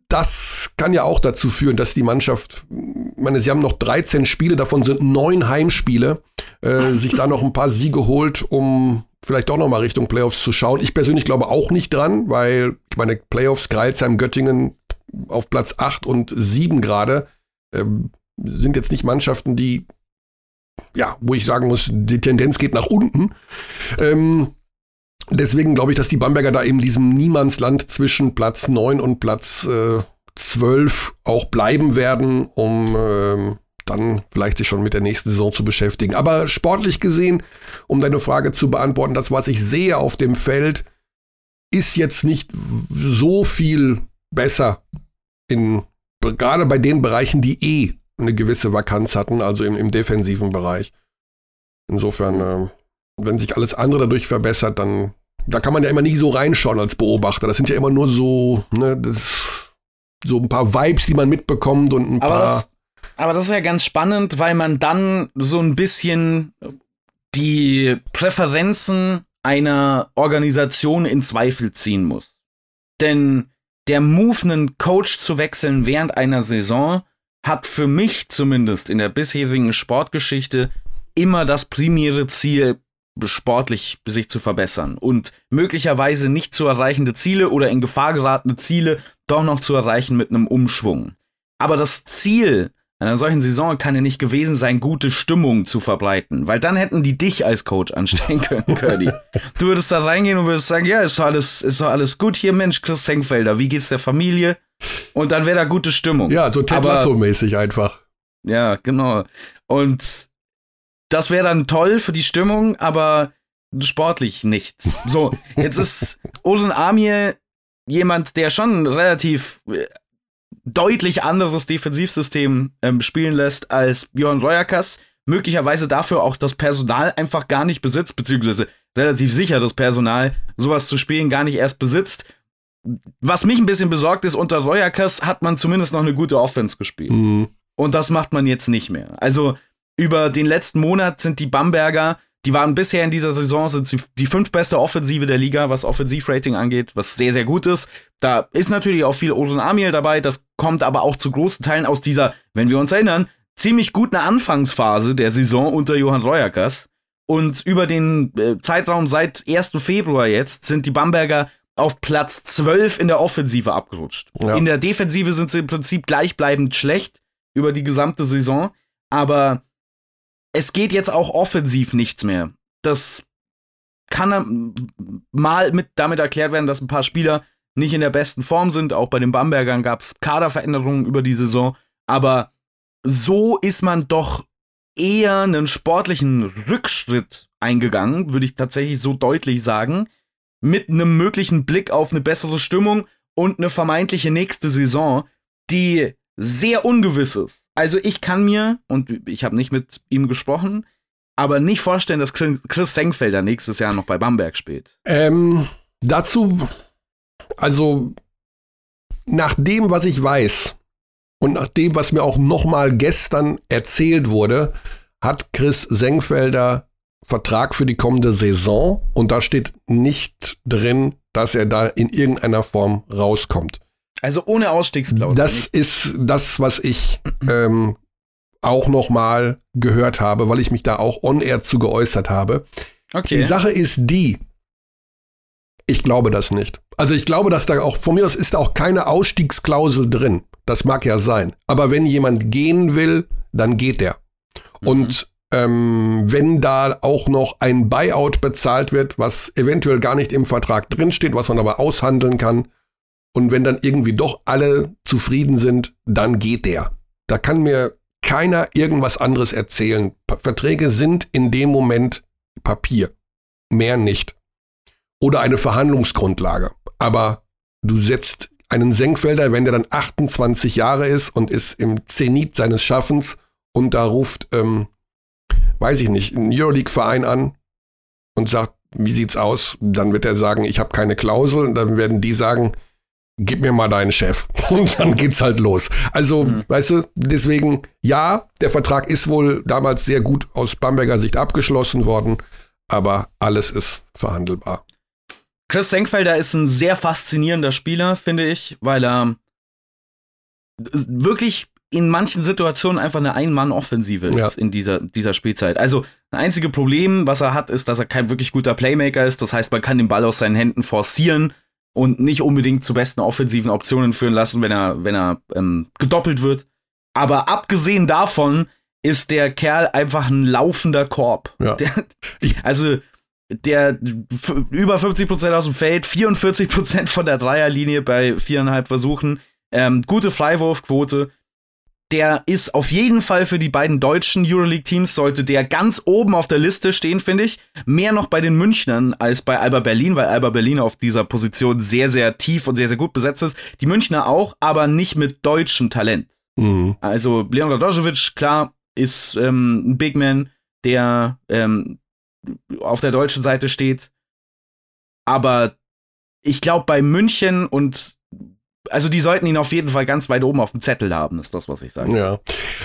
das kann ja auch dazu führen, dass die Mannschaft, ich meine, sie haben noch 13 Spiele, davon sind neun Heimspiele, äh, sich da noch ein paar Siege holt, um vielleicht doch noch mal Richtung Playoffs zu schauen. Ich persönlich glaube auch nicht dran, weil ich meine, Playoffs, Greilsheim, Göttingen auf Platz 8 und 7 gerade äh, sind jetzt nicht Mannschaften, die, ja, wo ich sagen muss, die Tendenz geht nach unten. Ähm, Deswegen glaube ich, dass die Bamberger da eben diesem Niemandsland zwischen Platz 9 und Platz äh, 12 auch bleiben werden, um äh, dann vielleicht sich schon mit der nächsten Saison zu beschäftigen. Aber sportlich gesehen, um deine Frage zu beantworten, das, was ich sehe auf dem Feld, ist jetzt nicht so viel besser in gerade bei den Bereichen, die eh eine gewisse Vakanz hatten, also im, im defensiven Bereich. Insofern, äh, wenn sich alles andere dadurch verbessert, dann da kann man ja immer nicht so reinschauen als Beobachter. Das sind ja immer nur so, ne, das, so ein paar Vibes, die man mitbekommt und ein aber paar. Das, aber das ist ja ganz spannend, weil man dann so ein bisschen die Präferenzen einer Organisation in Zweifel ziehen muss. Denn der Move, einen Coach zu wechseln während einer Saison, hat für mich zumindest in der bisherigen Sportgeschichte immer das primäre Ziel, sportlich sich zu verbessern und möglicherweise nicht zu erreichende Ziele oder in Gefahr geratene Ziele doch noch zu erreichen mit einem Umschwung. Aber das Ziel einer solchen Saison kann ja nicht gewesen sein, gute Stimmung zu verbreiten. Weil dann hätten die dich als Coach anstellen können, *laughs* Curly. du würdest da reingehen und würdest sagen, ja, ist doch alles, ist doch alles gut hier, Mensch, Chris Senkfelder, wie geht's der Familie? Und dann wäre da gute Stimmung. Ja, so Ted Lasso-mäßig einfach. Ja, genau. Und das wäre dann toll für die Stimmung, aber sportlich nichts. So, jetzt ist *laughs* Odin Amir jemand, der schon relativ äh, deutlich anderes Defensivsystem ähm, spielen lässt als Björn Royakas. Möglicherweise dafür auch das Personal einfach gar nicht besitzt, beziehungsweise relativ sicher das Personal sowas zu spielen gar nicht erst besitzt. Was mich ein bisschen besorgt ist, unter Royakas hat man zumindest noch eine gute Offense gespielt. Mhm. Und das macht man jetzt nicht mehr. Also über den letzten Monat sind die Bamberger die waren bisher in dieser Saison sind sie die fünf beste Offensive der Liga, was Offensivrating angeht, was sehr, sehr gut ist. Da ist natürlich auch viel Odin Amiel dabei. Das kommt aber auch zu großen Teilen aus dieser, wenn wir uns erinnern, ziemlich guten Anfangsphase der Saison unter Johann Reuerkers. Und über den äh, Zeitraum seit 1. Februar jetzt sind die Bamberger auf Platz 12 in der Offensive abgerutscht. Ja. In der Defensive sind sie im Prinzip gleichbleibend schlecht über die gesamte Saison. Aber es geht jetzt auch offensiv nichts mehr. Das kann mal mit damit erklärt werden, dass ein paar Spieler nicht in der besten Form sind. Auch bei den Bambergern gab es Kaderveränderungen über die Saison. Aber so ist man doch eher einen sportlichen Rückschritt eingegangen, würde ich tatsächlich so deutlich sagen. Mit einem möglichen Blick auf eine bessere Stimmung und eine vermeintliche nächste Saison, die sehr ungewiss ist. Also ich kann mir, und ich habe nicht mit ihm gesprochen, aber nicht vorstellen, dass Chris Senkfelder nächstes Jahr noch bei Bamberg spielt. Ähm, dazu, also nach dem, was ich weiß und nach dem, was mir auch noch mal gestern erzählt wurde, hat Chris Senkfelder Vertrag für die kommende Saison und da steht nicht drin, dass er da in irgendeiner Form rauskommt. Also ohne Ausstiegsklausel. Das ist das, was ich ähm, auch noch mal gehört habe, weil ich mich da auch on-air zu geäußert habe. Okay. Die Sache ist die, ich glaube das nicht. Also ich glaube, dass da auch, von mir aus ist da auch keine Ausstiegsklausel drin. Das mag ja sein. Aber wenn jemand gehen will, dann geht der. Mhm. Und ähm, wenn da auch noch ein Buyout bezahlt wird, was eventuell gar nicht im Vertrag drinsteht, was man aber aushandeln kann, und wenn dann irgendwie doch alle zufrieden sind, dann geht der. Da kann mir keiner irgendwas anderes erzählen. Verträge sind in dem Moment Papier. Mehr nicht. Oder eine Verhandlungsgrundlage. Aber du setzt einen Senkfelder, wenn der dann 28 Jahre ist und ist im Zenit seines Schaffens und da ruft, ähm, weiß ich nicht, ein Euroleague-Verein an und sagt, wie sieht's aus? Dann wird er sagen, ich habe keine Klausel. Und dann werden die sagen, gib mir mal deinen Chef. *laughs* Und dann geht's halt los. Also, mhm. weißt du, deswegen, ja, der Vertrag ist wohl damals sehr gut aus Bamberger Sicht abgeschlossen worden, aber alles ist verhandelbar. Chris Senkfelder ist ein sehr faszinierender Spieler, finde ich, weil er wirklich in manchen Situationen einfach eine Ein-Mann-Offensive ist ja. in dieser, dieser Spielzeit. Also, das einzige Problem, was er hat, ist, dass er kein wirklich guter Playmaker ist. Das heißt, man kann den Ball aus seinen Händen forcieren und nicht unbedingt zu besten offensiven Optionen führen lassen, wenn er, wenn er ähm, gedoppelt wird. Aber abgesehen davon ist der Kerl einfach ein laufender Korb. Ja. Der, also der über 50% aus dem Feld, 44% von der Dreierlinie bei viereinhalb Versuchen, ähm, gute Freiwurfquote der ist auf jeden Fall für die beiden deutschen Euroleague-Teams, sollte der ganz oben auf der Liste stehen, finde ich. Mehr noch bei den Münchnern als bei Alba Berlin, weil Alba Berlin auf dieser Position sehr, sehr tief und sehr, sehr gut besetzt ist. Die Münchner auch, aber nicht mit deutschem Talent. Mhm. Also Leon Radojevic, klar, ist ähm, ein Big Man, der ähm, auf der deutschen Seite steht. Aber ich glaube, bei München und also die sollten ihn auf jeden Fall ganz weit oben auf dem Zettel haben, ist das, was ich sage. Ja.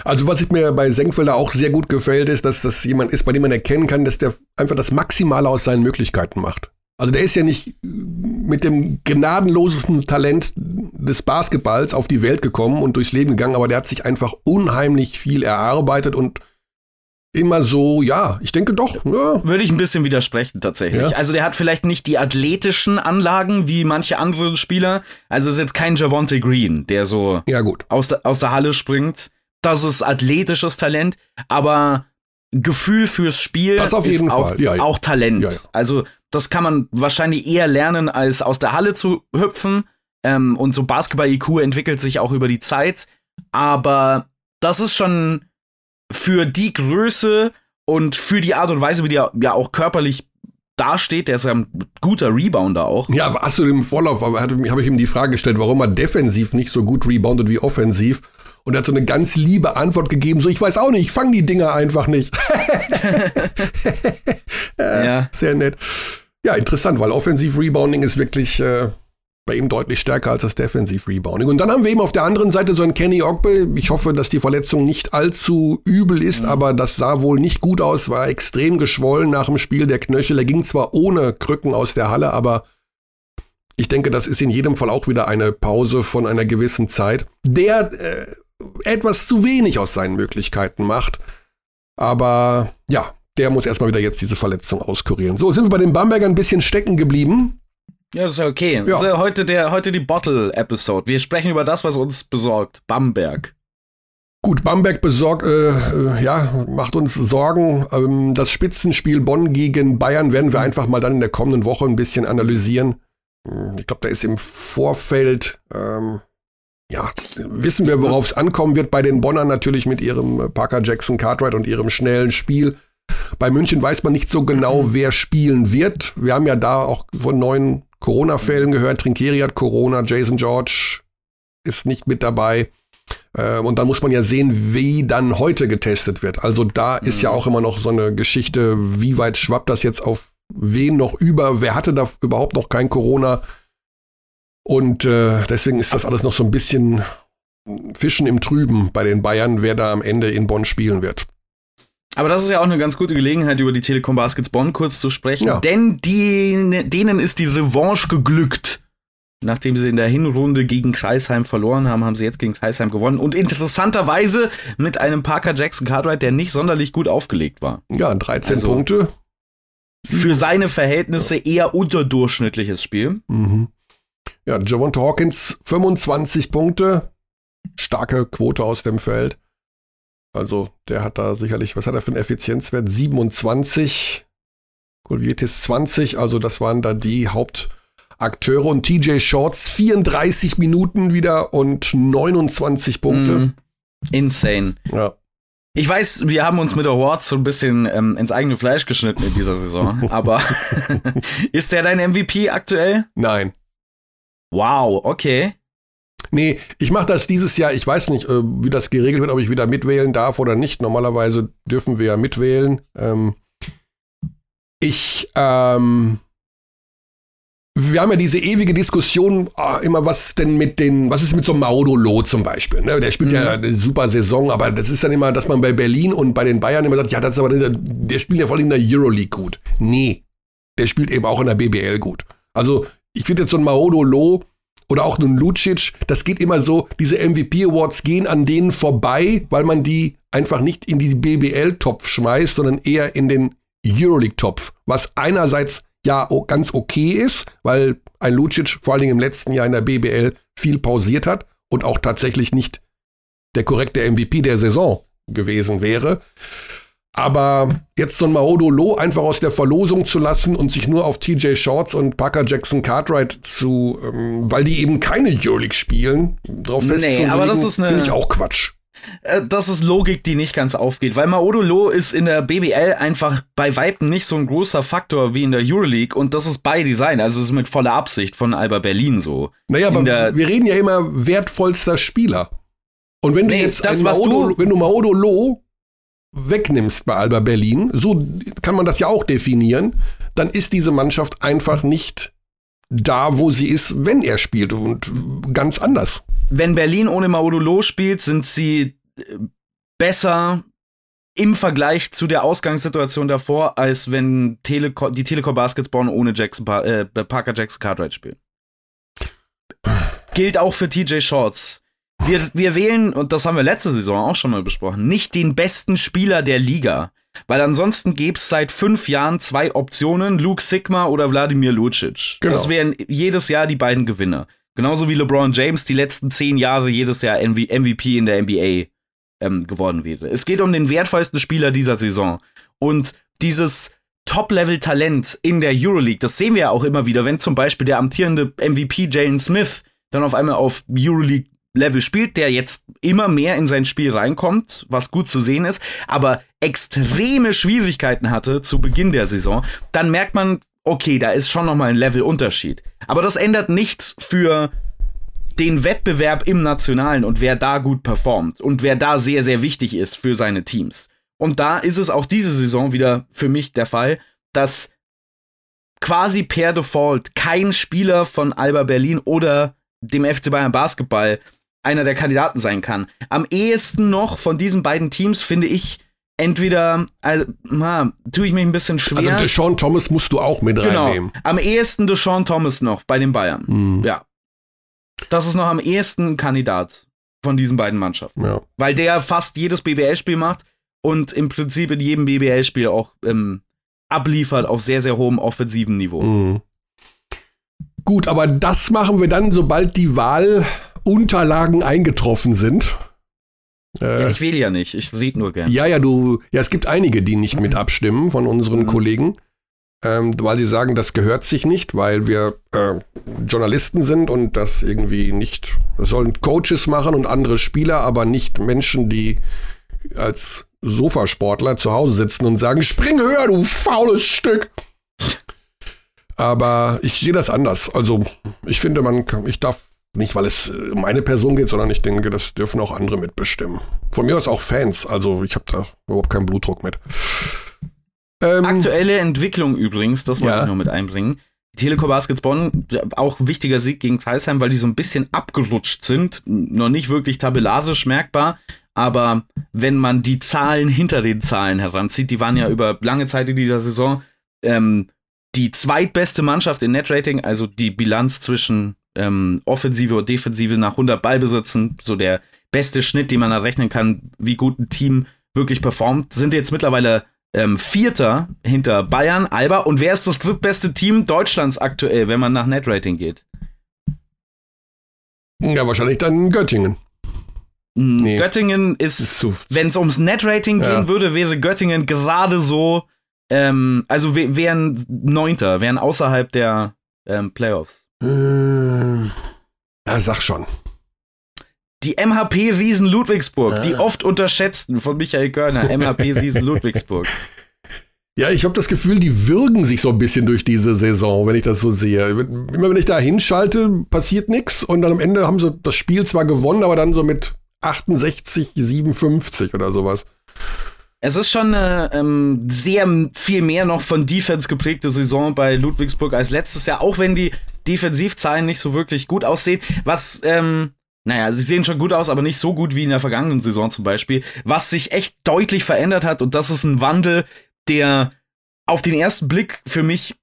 Also was ich mir bei Senkfelder auch sehr gut gefällt, ist, dass das jemand ist, bei dem man erkennen kann, dass der einfach das Maximale aus seinen Möglichkeiten macht. Also der ist ja nicht mit dem gnadenlosesten Talent des Basketballs auf die Welt gekommen und durchs Leben gegangen, aber der hat sich einfach unheimlich viel erarbeitet und immer so, ja, ich denke doch. Ja. Würde ich ein bisschen widersprechen tatsächlich. Ja. Also der hat vielleicht nicht die athletischen Anlagen wie manche andere Spieler. Also ist jetzt kein Javonte Green, der so ja, gut. Aus, der, aus der Halle springt. das ist athletisches Talent, aber Gefühl fürs Spiel das auf jeden ist auch, Fall. Ja, ja. auch Talent. Also das kann man wahrscheinlich eher lernen, als aus der Halle zu hüpfen. Ähm, und so Basketball-IQ entwickelt sich auch über die Zeit. Aber das ist schon für die Größe und für die Art und Weise, wie der ja auch körperlich dasteht, der ist ja ein guter Rebounder auch. Ja, hast du im Vorlauf, habe hab ich ihm die Frage gestellt, warum er defensiv nicht so gut reboundet wie offensiv. Und er hat so eine ganz liebe Antwort gegeben, so ich weiß auch nicht, ich fange die Dinger einfach nicht. *laughs* *laughs* Ja. Sehr nett. Ja, interessant, weil Offensiv-Rebounding ist wirklich äh, bei ihm deutlich stärker als das Defensiv-Rebounding. Und dann haben wir eben auf der anderen Seite so einen Kenny Ogbe. Ich hoffe, dass die Verletzung nicht allzu übel ist, aber das sah wohl nicht gut aus, war extrem geschwollen nach dem Spiel der Knöchel. Er ging zwar ohne Krücken aus der Halle, aber ich denke, das ist in jedem Fall auch wieder eine Pause von einer gewissen Zeit, der äh, etwas zu wenig aus seinen Möglichkeiten macht. Aber ja, der muss erstmal wieder jetzt diese Verletzung auskurieren. So, sind wir bei den Bambergern ein bisschen stecken geblieben. Ja, das ist ja okay. Ist ja heute, der, heute die Bottle-Episode. Wir sprechen über das, was uns besorgt. Bamberg. Gut, Bamberg besorgt, äh, äh, ja, macht uns Sorgen. Ähm, das Spitzenspiel Bonn gegen Bayern werden wir einfach mal dann in der kommenden Woche ein bisschen analysieren. Hm, Ich glaube, da ist im Vorfeld, ähm, ja, wissen wir, worauf es ankommen wird. Bei den Bonnern natürlich mit ihrem äh, Parker Jackson Cartwright und ihrem schnellen Spiel. Bei München weiß man nicht so genau, wer spielen wird. Wir haben ja da auch von neuen Corona-Fällen gehört. Trinkeri hat Corona, Jason George ist nicht mit dabei. Äh, Und dann muss man ja sehen, wie dann heute getestet wird. Also da ist ja auch immer noch so eine Geschichte, wie weit schwappt das jetzt auf wen noch über? Wer hatte da überhaupt noch kein Corona? Und äh, deswegen ist das alles noch so ein bisschen Fischen im Trüben bei den Bayern, wer da am Ende in Bonn spielen wird. Aber das ist ja auch eine ganz gute Gelegenheit, über die Telekom Baskets Bonn kurz zu sprechen. Ja. Denn die, denen ist die Revanche geglückt. Nachdem sie in der Hinrunde gegen Kreisheim verloren haben, haben sie jetzt gegen Kreisheim gewonnen. Und interessanterweise mit einem Parker Jackson Cartwright, der nicht sonderlich gut aufgelegt war. Ja, 13 Also- Punkte. Für seine Verhältnisse eher unterdurchschnittliches Spiel. Mhm. Ja, Javonte Hawkins 25 Punkte. Starke Quote aus dem Feld. Also der hat da sicherlich, was hat er für einen Effizienzwert? 27. Colvietis 20. Also das waren da die Hauptakteure. Und TJ Shorts 34 Minuten wieder und 29 Punkte. Mhm. Insane. Ja. Ich weiß, wir haben uns mit Awards so ein bisschen ähm, ins eigene Fleisch geschnitten in dieser Saison. *laughs* aber *laughs* ist der dein MVP aktuell? Nein. Wow, okay. Nee, ich mache das dieses Jahr. Ich weiß nicht, äh, wie das geregelt wird, ob ich wieder mitwählen darf oder nicht. Normalerweise dürfen wir ja mitwählen. Ähm, ich, ähm, wir haben ja diese ewige Diskussion ah, immer, was denn mit den, was ist mit so Maudolo zum Beispiel? Ne? Der spielt ja eine super Saison, aber das ist dann immer, dass man bei Berlin und bei den Bayern immer sagt, ja, das ist aber, der, der spielt ja vor allem in der Euroleague gut. Nee, der spielt eben auch in der BBL gut. Also, ich finde jetzt so ein Maudolo, oder auch nun Lucic, das geht immer so, diese MVP-Awards gehen an denen vorbei, weil man die einfach nicht in die BBL-Topf schmeißt, sondern eher in den Euroleague-Topf. Was einerseits ja ganz okay ist, weil ein Lucic vor allen Dingen im letzten Jahr in der BBL viel pausiert hat und auch tatsächlich nicht der korrekte MVP der Saison gewesen wäre. Aber jetzt so ein Maodo Loh einfach aus der Verlosung zu lassen und sich nur auf TJ Shorts und Parker Jackson Cartwright zu, ähm, weil die eben keine Euroleague spielen, drauf Nee, festzulegen, aber das ist eine- finde ich auch Quatsch. Äh, das ist Logik, die nicht ganz aufgeht, weil Maodolo ist in der BBL einfach bei Weitem nicht so ein großer Faktor wie in der Euroleague und das ist bei Design, also es ist mit voller Absicht von Alba Berlin so. Naja, aber In der- wir reden ja immer wertvollster Spieler. Und wenn du Nee, jetzt das, Maodo, du- wenn du Maodo Loh wegnimmst bei Alba Berlin, so kann man das ja auch definieren, dann ist diese Mannschaft einfach nicht da, wo sie ist, wenn er spielt und ganz anders. Wenn Berlin ohne Maodolo spielt, sind sie äh, besser im Vergleich zu der Ausgangssituation davor, als wenn Teleco die Telekom Basketball ohne Jackson, äh, Parker Jackson Cartwright spielt. Gilt auch für TJ Shorts. Wir, wir wählen, und das haben wir letzte Saison auch schon mal besprochen, nicht den besten Spieler der Liga. Weil ansonsten gäbe es seit fünf Jahren zwei Optionen, Luke Sigma oder Wladimir Lucic. Genau. Das wären jedes Jahr die beiden Gewinner. Genauso wie LeBron James die letzten zehn Jahre jedes Jahr MV MVP in der NBA ähm, geworden wäre. Es geht um den wertvollsten Spieler dieser Saison. Und dieses Top-Level-Talent in der Euroleague, das sehen wir ja auch immer wieder, wenn zum Beispiel der amtierende MVP Jalen Smith dann auf einmal auf Euroleague Level spielt, der jetzt immer mehr in sein Spiel reinkommt, was gut zu sehen ist, aber extreme Schwierigkeiten hatte zu Beginn der Saison, dann merkt man, okay, da ist schon nochmal ein Level-Unterschied. Aber das ändert nichts für den Wettbewerb im Nationalen und wer da gut performt und wer da sehr, sehr wichtig ist für seine Teams. Und da ist es auch diese Saison wieder für mich der Fall, dass quasi per Default kein Spieler von Alba Berlin oder dem FC Bayern Basketball einer der Kandidaten sein kann. Am ehesten noch von diesen beiden Teams finde ich entweder, also, na, tue ich mich ein bisschen schwer. Also Deshaun Thomas musst du auch mit genau, reinnehmen. Am ehesten Deshaun Thomas noch bei den Bayern. Mhm. Ja. Das ist noch am ehesten Kandidat von diesen beiden Mannschaften. Ja. Weil der fast jedes BBL-Spiel macht und im Prinzip in jedem BBL-Spiel auch ähm, abliefert auf sehr, sehr hohem offensiven Niveau. Mhm. Gut, aber das machen wir dann, sobald die Wahlunterlagen eingetroffen sind. Äh, ja, ich wähle ja nicht, ich rede nur gern. Ja, ja, du, ja, es gibt einige, die nicht mit abstimmen von unseren mhm. Kollegen, ähm, weil sie sagen, das gehört sich nicht, weil wir äh, Journalisten sind und das irgendwie nicht, das sollen Coaches machen und andere Spieler, aber nicht Menschen, die als Sofasportler zu Hause sitzen und sagen, spring höher, du faules Stück. Aber ich sehe das anders. Also ich finde, man kann, ich darf nicht, weil es um meine Person geht, sondern ich denke, das dürfen auch andere mitbestimmen. Von mir aus auch Fans. Also ich habe da überhaupt keinen Blutdruck mit. Ähm, Aktuelle Entwicklung übrigens, das wollte ja. ich noch mit einbringen. Telekom Baskets Bonn, auch wichtiger Sieg gegen Kreisheim, weil die so ein bisschen abgerutscht sind. Noch nicht wirklich tabellarisch merkbar, aber wenn man die Zahlen hinter den Zahlen heranzieht, die waren ja über lange Zeit in dieser Saison ähm, die zweitbeste Mannschaft in Netrating, also die Bilanz zwischen ähm, Offensive und Defensive nach 100 Ballbesitzen, so der beste Schnitt, den man errechnen kann, wie gut ein Team wirklich performt, sind jetzt mittlerweile ähm, Vierter hinter Bayern, Alba. Und wer ist das drittbeste Team Deutschlands aktuell, wenn man nach Netrating geht? Ja, wahrscheinlich dann Göttingen. Mm, nee. Göttingen ist, ist wenn es ums Net-Rating ja. gehen würde, wäre Göttingen gerade so, ähm, also wären Neunter, wären außerhalb der ähm, Playoffs. Äh, ja, sag schon. Die MHP Riesen Ludwigsburg, ah. die oft unterschätzten von Michael Körner, MHP *laughs* Riesen Ludwigsburg. Ja, ich habe das Gefühl, die würgen sich so ein bisschen durch diese Saison, wenn ich das so sehe. Immer wenn ich da hinschalte, passiert nichts und dann am Ende haben sie das Spiel zwar gewonnen, aber dann so mit 68, 57 oder sowas. Es ist schon eine ähm, sehr viel mehr noch von Defense geprägte Saison bei Ludwigsburg als letztes Jahr, auch wenn die Defensivzahlen nicht so wirklich gut aussehen. Was, ähm, naja, sie sehen schon gut aus, aber nicht so gut wie in der vergangenen Saison zum Beispiel. Was sich echt deutlich verändert hat, und das ist ein Wandel, der auf den ersten Blick für mich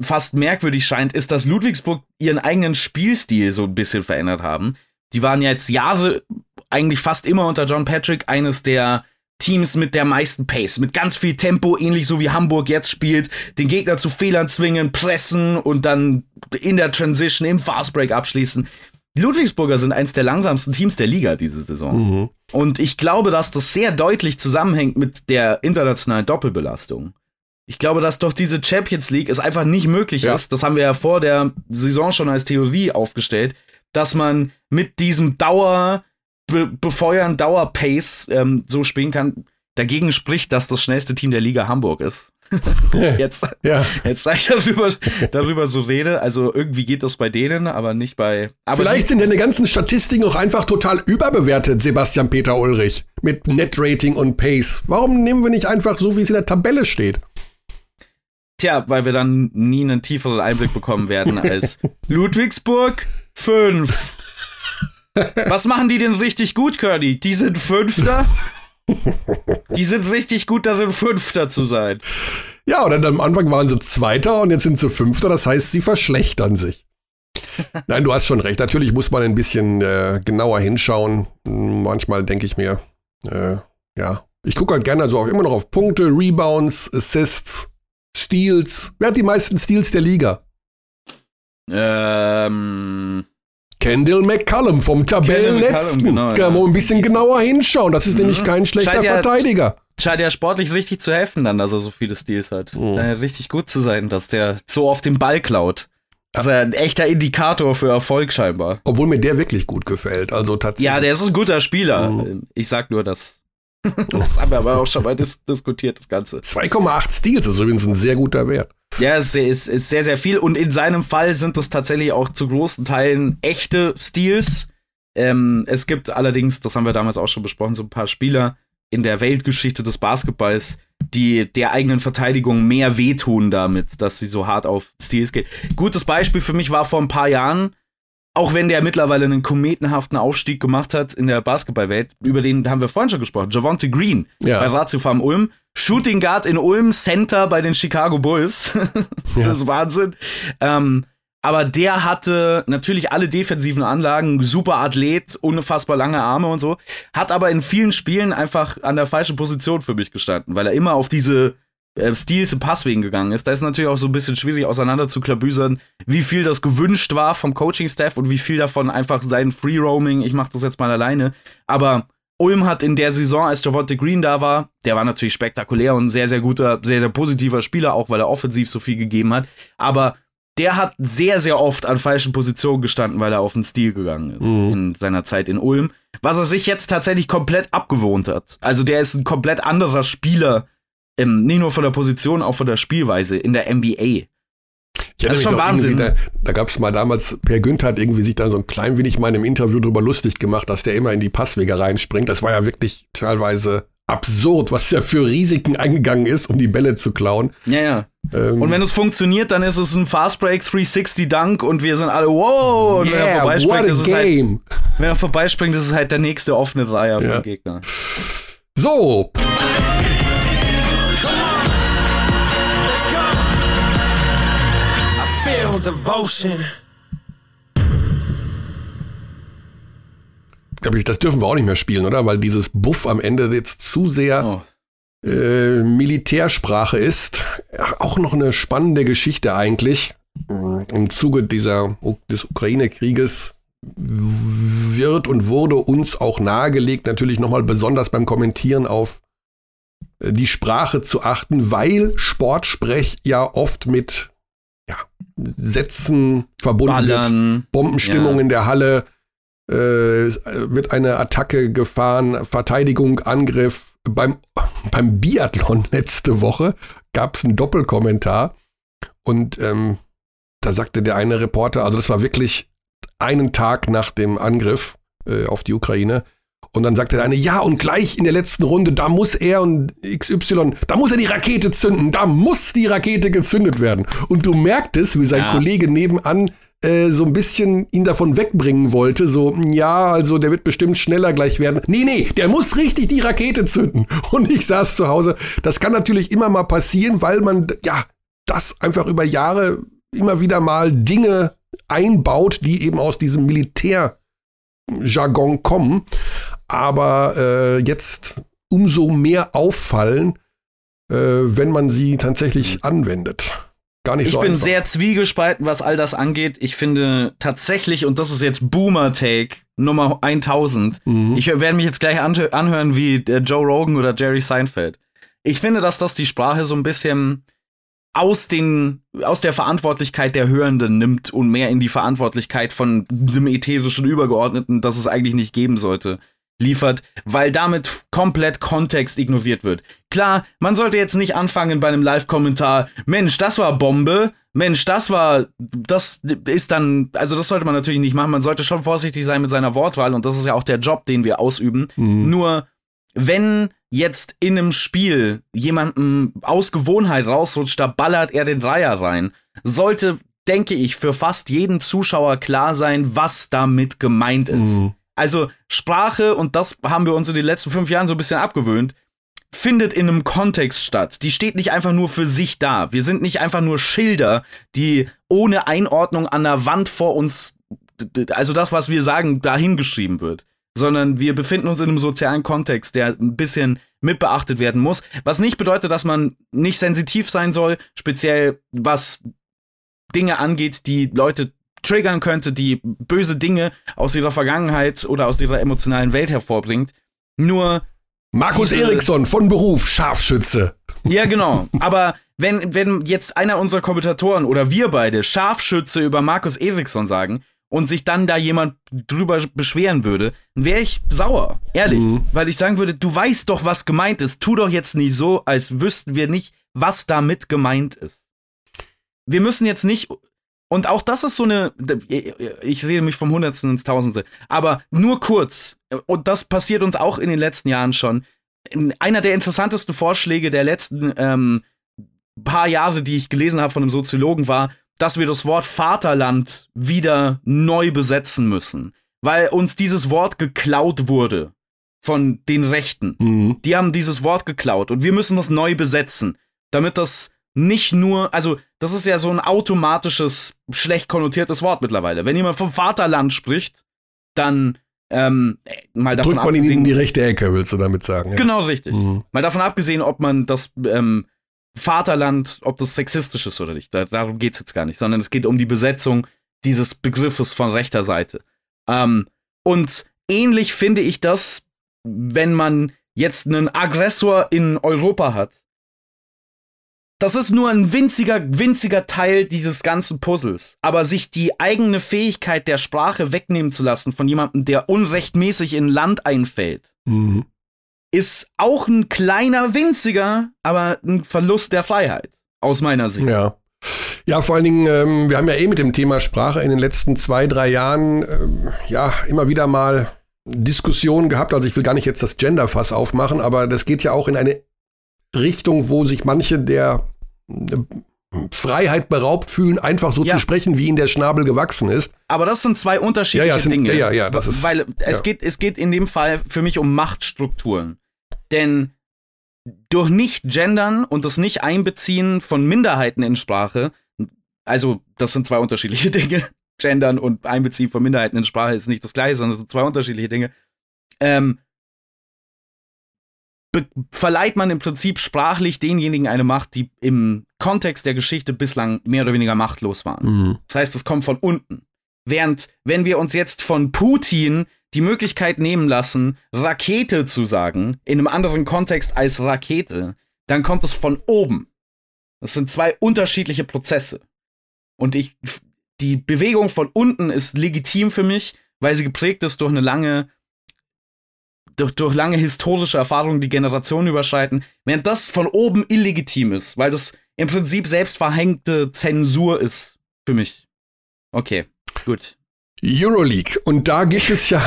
fast merkwürdig scheint, ist, dass Ludwigsburg ihren eigenen Spielstil so ein bisschen verändert haben. Die waren jetzt Jahre eigentlich fast immer unter John Patrick eines der Teams mit der meisten Pace, mit ganz viel Tempo, ähnlich so wie Hamburg jetzt spielt, den Gegner zu Fehlern zwingen, pressen und dann in der Transition im Fastbreak abschließen. Die Ludwigsburger sind eins der langsamsten Teams der Liga diese Saison. Mhm. Und ich glaube, dass das sehr deutlich zusammenhängt mit der internationalen Doppelbelastung. Ich glaube, dass doch diese Champions League es einfach nicht möglich ja. ist, das haben wir ja vor der Saison schon als Theorie aufgestellt, dass man mit diesem Dauer be befeuern, Dauerpace ähm, so spielen kann. Dagegen spricht, dass das schnellste Team der Liga Hamburg ist. *laughs* jetzt, ja. jetzt ich darüber, darüber so rede. Also irgendwie geht das bei denen, aber nicht bei. Aber Vielleicht sind deine ganzen Statistiken auch einfach total überbewertet, Sebastian Peter Ulrich. Mit Net-Rating und Pace. Warum nehmen wir nicht einfach so, wie es in der Tabelle steht? Tja, weil wir dann nie einen tieferen Einblick bekommen werden als *laughs* Ludwigsburg 5. Was machen die denn richtig gut, Curdy? Die sind Fünfter? *laughs* die sind richtig gut darin, Fünfter zu sein. Ja, und am Anfang waren sie Zweiter und jetzt sind sie Fünfter. Das heißt, sie verschlechtern sich. *laughs* Nein, du hast schon recht. Natürlich muss man ein bisschen äh, genauer hinschauen. Manchmal denke ich mir, äh, ja, ich gucke halt gerne also auch immer noch auf Punkte, Rebounds, Assists, Steals. Wer hat die meisten Steals der Liga? Ähm, Kendall McCallum vom Tabellenletzten. Genau, ja. ein bisschen genauer hinschauen. Das ist mhm. nämlich kein schlechter scheint Verteidiger. Ja, scheint ja sportlich richtig zu helfen, dann, dass er so viele Steals hat. Mhm. richtig gut zu sein, dass der so oft den Ball klaut. Das ist ja ein echter Indikator für Erfolg scheinbar. Obwohl mir der wirklich gut gefällt. Also tatsächlich. Ja, der ist ein guter Spieler. Mhm. Ich sag nur, dass. *laughs* das haben wir aber auch schon mal dis diskutiert, das Ganze. 2,8 Steals ist übrigens ein sehr guter Wert. Ja, es ist, ist sehr, sehr viel. Und in seinem Fall sind das tatsächlich auch zu großen Teilen echte Steals. Ähm, es gibt allerdings, das haben wir damals auch schon besprochen, so ein paar Spieler in der Weltgeschichte des Basketballs, die der eigenen Verteidigung mehr wehtun damit, dass sie so hart auf Steals geht. Gutes Beispiel für mich war vor ein paar Jahren, auch wenn der mittlerweile einen kometenhaften Aufstieg gemacht hat in der Basketballwelt, über den haben wir vorhin schon gesprochen, Javonte Green ja. bei Ratio Farm Ulm, Shooting Guard in Ulm, Center bei den Chicago Bulls. *laughs* das ja. ist Wahnsinn. Ähm, aber der hatte natürlich alle defensiven Anlagen, super Athlet, unfassbar lange Arme und so, hat aber in vielen Spielen einfach an der falschen Position für mich gestanden, weil er immer auf diese äh, Steals im Passwegen gegangen ist. Da ist natürlich auch so ein bisschen schwierig auseinander zu klabüsern, wie viel das gewünscht war vom Coaching-Staff und wie viel davon einfach sein Free-Roaming, ich mach das jetzt mal alleine. Aber Ulm hat in der Saison, als Javonte Green da war, der war natürlich spektakulär und ein sehr, sehr guter, sehr, sehr positiver Spieler, auch weil er offensiv so viel gegeben hat. Aber der hat sehr, sehr oft an falschen Positionen gestanden, weil er auf den Stil gegangen ist mhm. in seiner Zeit in Ulm. Was er sich jetzt tatsächlich komplett abgewohnt hat. Also der ist ein komplett anderer Spieler ähm, nicht nur von der Position, auch von der Spielweise in der NBA. das ist schon Wahnsinn. Da, da gab es mal damals, Per Günther hat irgendwie sich da so ein klein wenig mal in einem Interview drüber lustig gemacht, dass der immer in die Passwege reinspringt. Das war ja wirklich teilweise absurd, was der für Risiken eingegangen ist, um die Bälle zu klauen. Ja, ja. Ähm, und wenn es funktioniert, dann ist es ein Fastbreak 360 Dunk und wir sind alle wow. Und yeah, wenn er vorbeispringt, ist es halt, wenn er vorbeispringt, ist es halt der nächste offene Dreier ja. vom Gegner. So. Devotion. Glaube ich, das dürfen wir auch nicht mehr spielen, oder? Weil dieses Buff am Ende jetzt zu sehr oh. äh, Militärsprache ist. Auch noch eine spannende Geschichte eigentlich. Im Zuge dieser, des Ukraine-Krieges wird und wurde uns auch nahegelegt, natürlich nochmal besonders beim Kommentieren auf äh, die Sprache zu achten, weil Sportsprech ja oft mit ja, Sätzen verbunden Ballern. wird. Bombenstimmung ja. in der Halle, äh, wird eine Attacke gefahren, Verteidigung, Angriff. Beim, *laughs* beim Biathlon letzte Woche gab es einen Doppelkommentar und ähm, da sagte der eine Reporter, also das war wirklich einen Tag nach dem Angriff äh, auf die Ukraine, und dann sagt der eine, ja, und gleich in der letzten Runde, da muss er und XY, da muss er die Rakete zünden, da muss die Rakete gezündet werden. Und du merktest, wie sein ja. Kollege nebenan äh, so ein bisschen ihn davon wegbringen wollte, so, ja, also der wird bestimmt schneller gleich werden. Nee, nee, der muss richtig die Rakete zünden. *laughs* Und ich saß zu Hause. Das kann natürlich immer mal passieren, weil man, ja, das einfach über Jahre immer wieder mal Dinge einbaut, die eben aus diesem Militärjargon kommen aber äh, jetzt umso mehr auffallen, äh, wenn man sie tatsächlich mhm. anwendet. Gar nicht ich so Ich bin einfach. sehr zwiegespalten, was all das angeht. Ich finde tatsächlich, und das ist jetzt Boomer-Take Nummer 1000, mhm. ich werde mich jetzt gleich anhören wie Joe Rogan oder Jerry Seinfeld. Ich finde, dass das die Sprache so ein bisschen aus, den, aus der Verantwortlichkeit der Hörenden nimmt und mehr in die Verantwortlichkeit von dem ätherischen Übergeordneten, das es eigentlich nicht geben sollte liefert, weil damit komplett Kontext ignoriert wird. Klar, man sollte jetzt nicht anfangen bei einem Live-Kommentar, Mensch, das war Bombe, Mensch, das war, das ist dann, also das sollte man natürlich nicht machen, man sollte schon vorsichtig sein mit seiner Wortwahl und das ist ja auch der Job, den wir ausüben. Mhm. Nur, wenn jetzt in einem Spiel jemanden aus Gewohnheit rausrutscht, da ballert er den Dreier rein, sollte, denke ich, für fast jeden Zuschauer klar sein, was damit gemeint ist. Mhm. Also Sprache, und das haben wir uns in den letzten fünf Jahren so ein bisschen abgewöhnt, findet in einem Kontext statt. Die steht nicht einfach nur für sich da. Wir sind nicht einfach nur Schilder, die ohne Einordnung an der Wand vor uns, also das, was wir sagen, dahingeschrieben wird. Sondern wir befinden uns in einem sozialen Kontext, der ein bisschen mitbeachtet werden muss. Was nicht bedeutet, dass man nicht sensitiv sein soll, speziell was Dinge angeht, die Leute triggern könnte, die böse Dinge aus ihrer Vergangenheit oder aus ihrer emotionalen Welt hervorbringt. Nur Markus Eriksson von Beruf, Scharfschütze. ja, genau. Aber wenn, wenn jetzt einer unserer Kommentatoren oder wir beide Scharfschütze über Markus Eriksson sagen und sich dann da jemand drüber beschweren würde, dann wäre ich sauer. Ehrlich. Mhm. Weil ich sagen würde, du weißt doch, was gemeint ist. Tu doch jetzt nicht so, als wüssten wir nicht, was damit gemeint ist. Wir müssen jetzt nicht. Und auch das ist so eine. Ich rede mich vom Hundertsten ins Tausendste. Aber nur kurz. Und das passiert uns auch in den letzten Jahren schon einer der interessantesten Vorschläge der letzten ähm, paar Jahre, die ich gelesen habe von einem Soziologen, war, dass wir das Wort Vaterland wieder neu besetzen müssen, weil uns dieses Wort geklaut wurde von den Rechten. Mhm. Die haben dieses Wort geklaut und wir müssen das neu besetzen, damit das nicht nur, also das ist ja so ein automatisches, schlecht konnotiertes Wort mittlerweile. Wenn jemand vom Vaterland spricht, dann ähm, mal davon Drückt man ihn abgesehen, in die rechte Ecke, willst du damit sagen? Ja. Genau richtig. Mhm. Mal davon abgesehen, ob man das ähm, Vaterland, ob das sexistisch ist oder nicht. Da, darum geht's jetzt gar nicht, sondern es geht um die Besetzung dieses Begriffes von rechter Seite. Ähm, und ähnlich finde ich das, wenn man jetzt einen Aggressor in Europa hat. Das ist nur ein winziger, winziger Teil dieses ganzen Puzzles. Aber sich die eigene Fähigkeit der Sprache wegnehmen zu lassen von jemandem, der unrechtmäßig in Land einfällt, Mhm. Ist auch ein kleiner, winziger, aber ein Verlust der Freiheit. Aus meiner Sicht. Ja. Ja, vor allen Dingen, ähm, wir haben ja eh mit dem Thema Sprache in den letzten zwei, drei Jahren ähm, ja immer wieder mal Diskussionen gehabt. Also ich will gar nicht jetzt das Genderfass aufmachen, aber das geht ja auch in eine Richtung, wo sich manche der äh, Freiheit beraubt fühlen, einfach so Ja. zu sprechen, wie ihnen der Schnabel gewachsen ist. Aber das sind zwei unterschiedliche Ja, ja, sind- Dinge. ja, ja, ja, das ist- Weil es, geht, es geht in dem Fall für mich um Machtstrukturen. Denn durch Nicht-Gendern und das Nicht-Einbeziehen von Minderheiten in Sprache, also das sind zwei unterschiedliche *laughs* Dinge. Gendern und Einbeziehen von Minderheiten in Sprache ist nicht das gleiche, sondern es sind zwei unterschiedliche Dinge. Ähm, verleiht man im Prinzip sprachlich denjenigen eine Macht, die im Kontext der Geschichte bislang mehr oder weniger machtlos waren. Mhm. Das heißt, es kommt von unten. Während, wenn wir uns jetzt von Putin die Möglichkeit nehmen lassen, Rakete zu sagen, in einem anderen Kontext als Rakete, dann kommt es von oben. Das sind zwei unterschiedliche Prozesse. Und ich, die Bewegung von unten ist legitim für mich, weil sie geprägt ist durch eine lange, durch, durch lange historische Erfahrungen, die Generationen überschreiten, während das von oben illegitim ist, weil das im Prinzip selbstverhängte Zensur ist für mich. Okay, gut. Euroleague. Und da gibt es ja,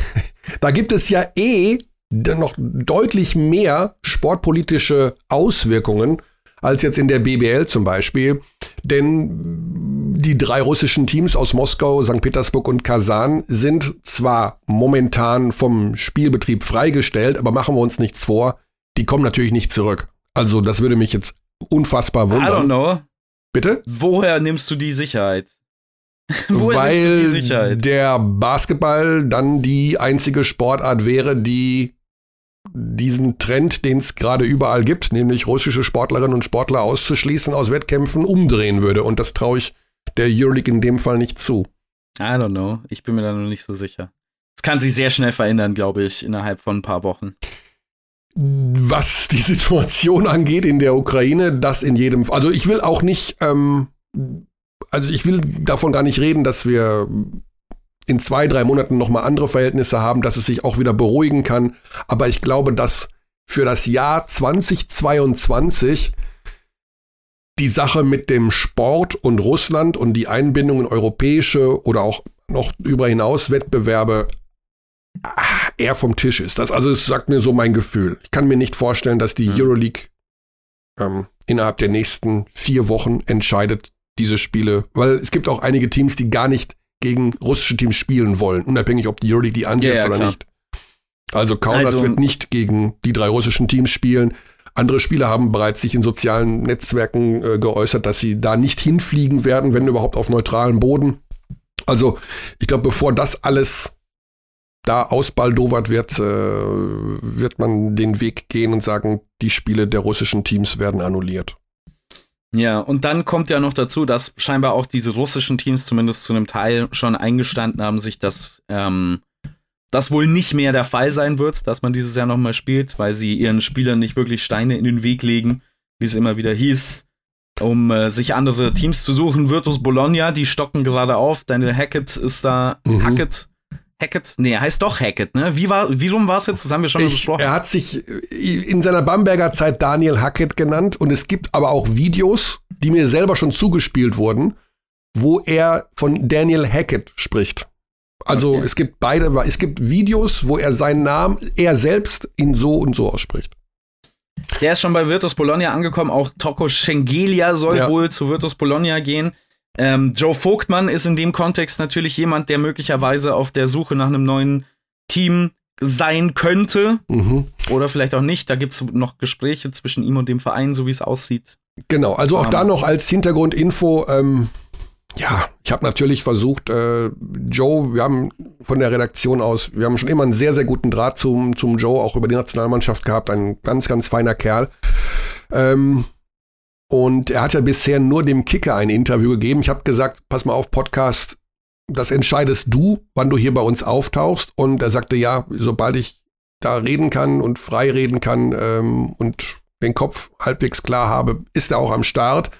*laughs* da gibt es ja eh noch deutlich mehr sportpolitische Auswirkungen als jetzt in der BBL zum Beispiel. Denn die drei russischen Teams aus Moskau, St. Petersburg und Kasan sind zwar momentan vom Spielbetrieb freigestellt, aber machen wir uns nichts vor, die kommen natürlich nicht zurück. Also das würde mich jetzt unfassbar I don't wundern. know. Bitte? Woher nimmst du die Sicherheit? *laughs* Weil die Sicherheit? der Basketball dann die einzige Sportart wäre, die diesen Trend, den es gerade überall gibt, nämlich russische Sportlerinnen und Sportler auszuschließen aus Wettkämpfen, umdrehen würde. Und das traue ich der Euroleague in dem Fall nicht zu. I don't know. Ich bin mir da noch nicht so sicher. Es kann sich sehr schnell verändern, glaube ich, innerhalb von ein paar Wochen. Was die Situation *laughs* angeht in der Ukraine, das in jedem Fall. Also ich will auch nicht, ähm, also ich will davon gar nicht reden, dass wir in zwei, drei Monaten nochmal andere Verhältnisse haben, dass es sich auch wieder beruhigen kann. Aber ich glaube, dass für das Jahr 2022 die Sache mit dem Sport und Russland und die Einbindung in europäische oder auch noch darüber hinaus Wettbewerbe ah, eher vom Tisch ist. Das also es sagt mir so mein Gefühl. Ich kann mir nicht vorstellen, dass die. Euroleague ähm, innerhalb der nächsten vier Wochen entscheidet diese Spiele, weil es gibt auch einige Teams, die gar nicht gegen russische Teams spielen wollen, unabhängig ob die Euroleague die ansetzt Ja, ja, oder klar. nicht. Also Kaunas Also- wird nicht gegen die drei russischen Teams spielen. Andere Spieler haben bereits sich in sozialen Netzwerken äh, geäußert, dass sie da nicht hinfliegen werden, wenn überhaupt auf neutralem Boden. Also ich glaube, bevor das alles da ausbaldowert wird, äh, wird man den Weg gehen und sagen, die Spiele der russischen Teams werden annulliert. Ja, und dann kommt ja noch dazu, dass scheinbar auch diese russischen Teams zumindest zu einem Teil schon eingestanden haben, sich das, ähm, das wohl nicht mehr der Fall sein wird, dass man dieses Jahr nochmal spielt, weil sie ihren Spielern nicht wirklich Steine in den Weg legen, wie es immer wieder hieß, um äh, sich andere Teams zu suchen. Virtus Bologna, die stocken gerade auf. Daniel Hackett ist da. Mhm. Hackett Hackett? Nee, er heißt doch Hackett, ne? Wie war, wie rum war es jetzt? Das haben wir schon ich, besprochen. Er hat sich in seiner Bamberger Zeit Daniel Hackett genannt und es gibt aber auch Videos, die mir selber schon zugespielt wurden, wo er von Daniel Hackett spricht. Also okay. es gibt beide, es gibt Videos, wo er seinen Namen, er selbst ihn so und so ausspricht. Der ist schon bei Virtus Bologna angekommen. Auch Toko Schengelia soll ja. wohl zu Virtus Bologna gehen. Ähm, Joe Vogtmann ist in dem Kontext natürlich jemand, der möglicherweise auf der Suche nach einem neuen Team sein könnte. Mhm. Oder vielleicht auch nicht. Da gibt es noch Gespräche zwischen ihm und dem Verein, so wie es aussieht. Genau, also auch um, da ähm. noch als Hintergrundinfo. Ähm, ja, ich habe natürlich versucht, äh, Joe, wir haben von der Redaktion aus, wir haben schon immer einen sehr, sehr guten Draht zum, zum Joe, auch über die Nationalmannschaft gehabt. Ein ganz, ganz feiner Kerl. Ähm, und er hat ja bisher nur dem Kicker ein Interview gegeben. Ich habe gesagt, pass mal auf, Podcast, das entscheidest du, wann du hier bei uns auftauchst. Und er sagte, ja, sobald ich da reden kann und frei reden kann ähm, und den Kopf halbwegs klar habe, ist er auch am Start.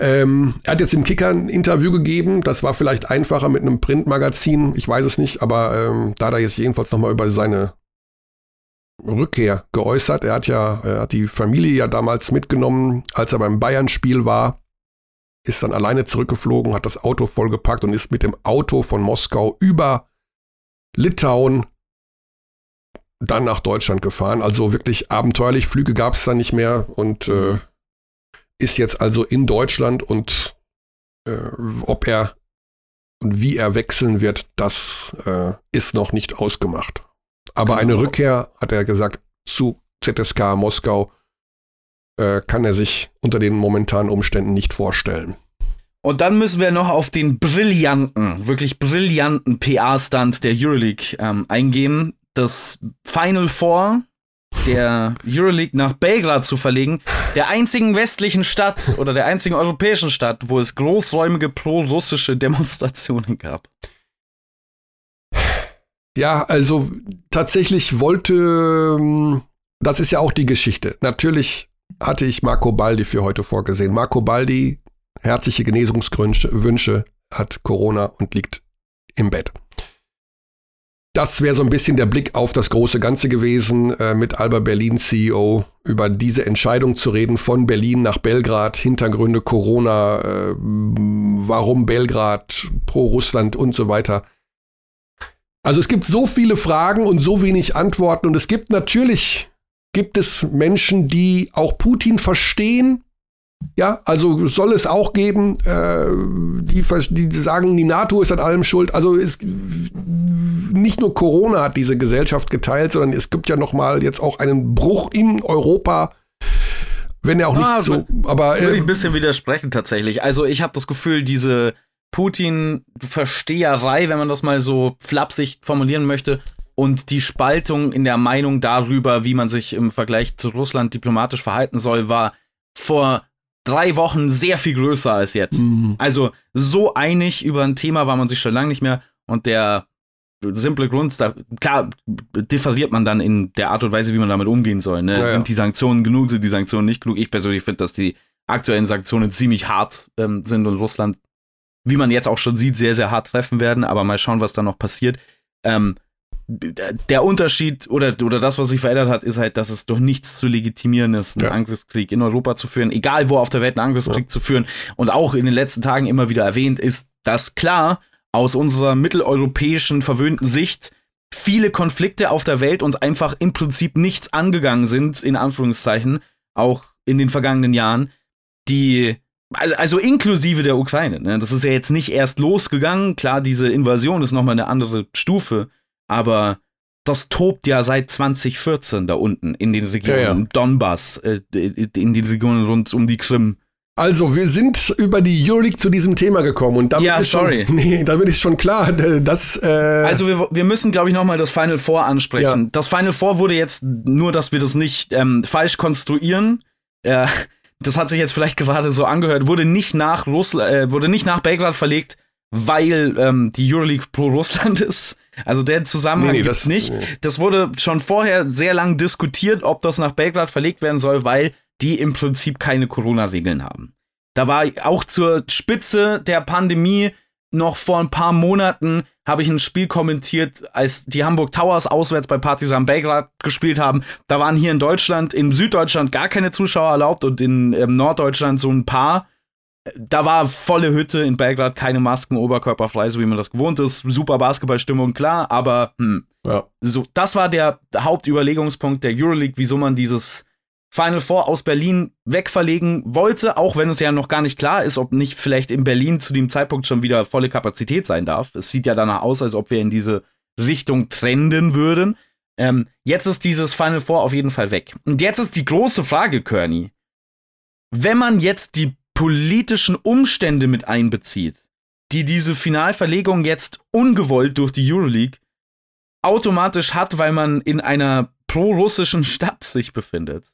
Ähm, er hat jetzt dem Kicker ein Interview gegeben. Das war vielleicht einfacher mit einem Printmagazin. Ich weiß es nicht, aber ähm, da hat er jetzt jedenfalls nochmal über seine Rückkehr geäußert. Er hat ja, er hat die Familie ja damals mitgenommen, als er beim Bayern-Spiel war, ist dann alleine zurückgeflogen, hat das Auto vollgepackt und ist mit dem Auto von Moskau über Litauen dann nach Deutschland gefahren. Also wirklich abenteuerlich. Flüge gab es da nicht mehr und äh, ist jetzt also in Deutschland und äh, ob er und wie er wechseln wird, das äh, ist noch nicht ausgemacht. Aber eine genau. Rückkehr, hat er gesagt, zu ZSK Moskau äh, kann er sich unter den momentanen Umständen nicht vorstellen. Und dann müssen wir noch auf den brillanten, wirklich brillanten PA-Stunt der Euroleague ähm, eingehen. Das Final Four der Euroleague nach Belgrad zu verlegen, der einzigen westlichen Stadt oder der einzigen europäischen Stadt, wo es großräumige pro-russische Demonstrationen gab. Ja, also tatsächlich wollte, ähm, das ist ja auch die Geschichte. Natürlich hatte ich Marco Baldi für heute vorgesehen. Marco Baldi, herzliche Genesungswünsche, hat Corona und liegt im Bett. Das wäre so ein bisschen der Blick auf das große Ganze gewesen, äh, mit Alba Berlin CEO über diese Entscheidung zu reden von Berlin nach Belgrad, Hintergründe Corona, äh, warum Belgrad, pro Russland und so weiter. Also es gibt so viele Fragen und so wenig Antworten und es gibt natürlich, gibt es Menschen, die auch Putin verstehen. Ja, also soll es auch geben, äh, die, die sagen, die NATO ist an allem schuld. Also es, nicht nur Corona hat diese Gesellschaft geteilt, sondern es gibt ja noch mal jetzt auch einen Bruch in Europa. Wenn er auch ah, nicht so, aber äh, würde ich ein bisschen widersprechen tatsächlich. Also ich habe das Gefühl, diese Putin-Versteherei, wenn man das mal so flapsig formulieren möchte, und die Spaltung in der Meinung darüber, wie man sich im Vergleich zu Russland diplomatisch verhalten soll, war vor drei Wochen sehr viel größer als jetzt. Mhm. Also so einig über ein Thema war man sich schon lange nicht mehr und der simple Grund, da, klar, differiert man dann in der Art und Weise, wie man damit umgehen soll. Ne? Ja, ja. Sind die Sanktionen genug, sind die Sanktionen nicht genug? Ich persönlich finde, dass die aktuellen Sanktionen ziemlich hart ähm, sind und Russland wie man jetzt auch schon sieht, sehr, sehr hart treffen werden, aber mal schauen, was da noch passiert. Ähm, der Unterschied oder, oder das, was sich verändert hat, ist halt, dass es doch nichts zu legitimieren ist, einen ja. Angriffskrieg in Europa zu führen, egal wo auf der Welt einen Angriffskrieg ja. zu führen. Und auch in den letzten Tagen immer wieder erwähnt ist, dass klar aus unserer mitteleuropäischen verwöhnten Sicht viele Konflikte auf der Welt uns einfach im Prinzip nichts angegangen sind, in Anführungszeichen, auch in den vergangenen Jahren, die also, also inklusive der Ukraine. Ne? Das ist ja jetzt nicht erst losgegangen. Klar, diese Invasion ist nochmal eine andere Stufe, aber das tobt ja seit 2014 da unten in den Regionen ja, ja. Donbass, äh, in den Regionen rund um die Krim. Also, wir sind über die Euroleague zu diesem Thema gekommen und damit, ja, ist, sorry. Schon, *laughs* nee, damit ist schon klar, dass. Äh also, wir, wir müssen, glaube ich, nochmal das Final Four ansprechen. Ja. Das Final Four wurde jetzt, nur dass wir das nicht ähm, falsch konstruieren, äh, das hat sich jetzt vielleicht gerade so angehört, wurde nicht nach Russland, äh, wurde nicht nach Belgrad verlegt, weil ähm, die Euroleague pro Russland *laughs* ist. Also der Zusammenhang nee, nee, das nicht. Nee. Das wurde schon vorher sehr lang diskutiert, ob das nach Belgrad verlegt werden soll, weil die im Prinzip keine Corona-Regeln haben. Da war auch zur Spitze der Pandemie noch vor ein paar Monaten habe ich ein Spiel kommentiert, als die Hamburg Towers auswärts bei Partizan Belgrad gespielt haben. Da waren hier in Deutschland, in Süddeutschland gar keine Zuschauer erlaubt und in ähm, Norddeutschland so ein paar. Da war volle Hütte in Belgrad, keine Masken, oberkörperfrei, so wie man das gewohnt ist. Super Basketballstimmung, klar, aber hm. ja. so, das war der Hauptüberlegungspunkt der Euroleague, wieso man dieses Final Four aus Berlin wegverlegen wollte, auch wenn es ja noch gar nicht klar ist, ob nicht vielleicht in Berlin zu dem Zeitpunkt schon wieder volle Kapazität sein darf. Es sieht ja danach aus, als ob wir in diese Richtung trenden würden. Ähm, jetzt ist dieses Final Four auf jeden Fall weg. Und jetzt ist die große Frage, Kearney. Wenn man jetzt die politischen Umstände mit einbezieht, die diese Finalverlegung jetzt ungewollt durch die Euroleague automatisch hat, weil man in einer pro-russischen Stadt sich befindet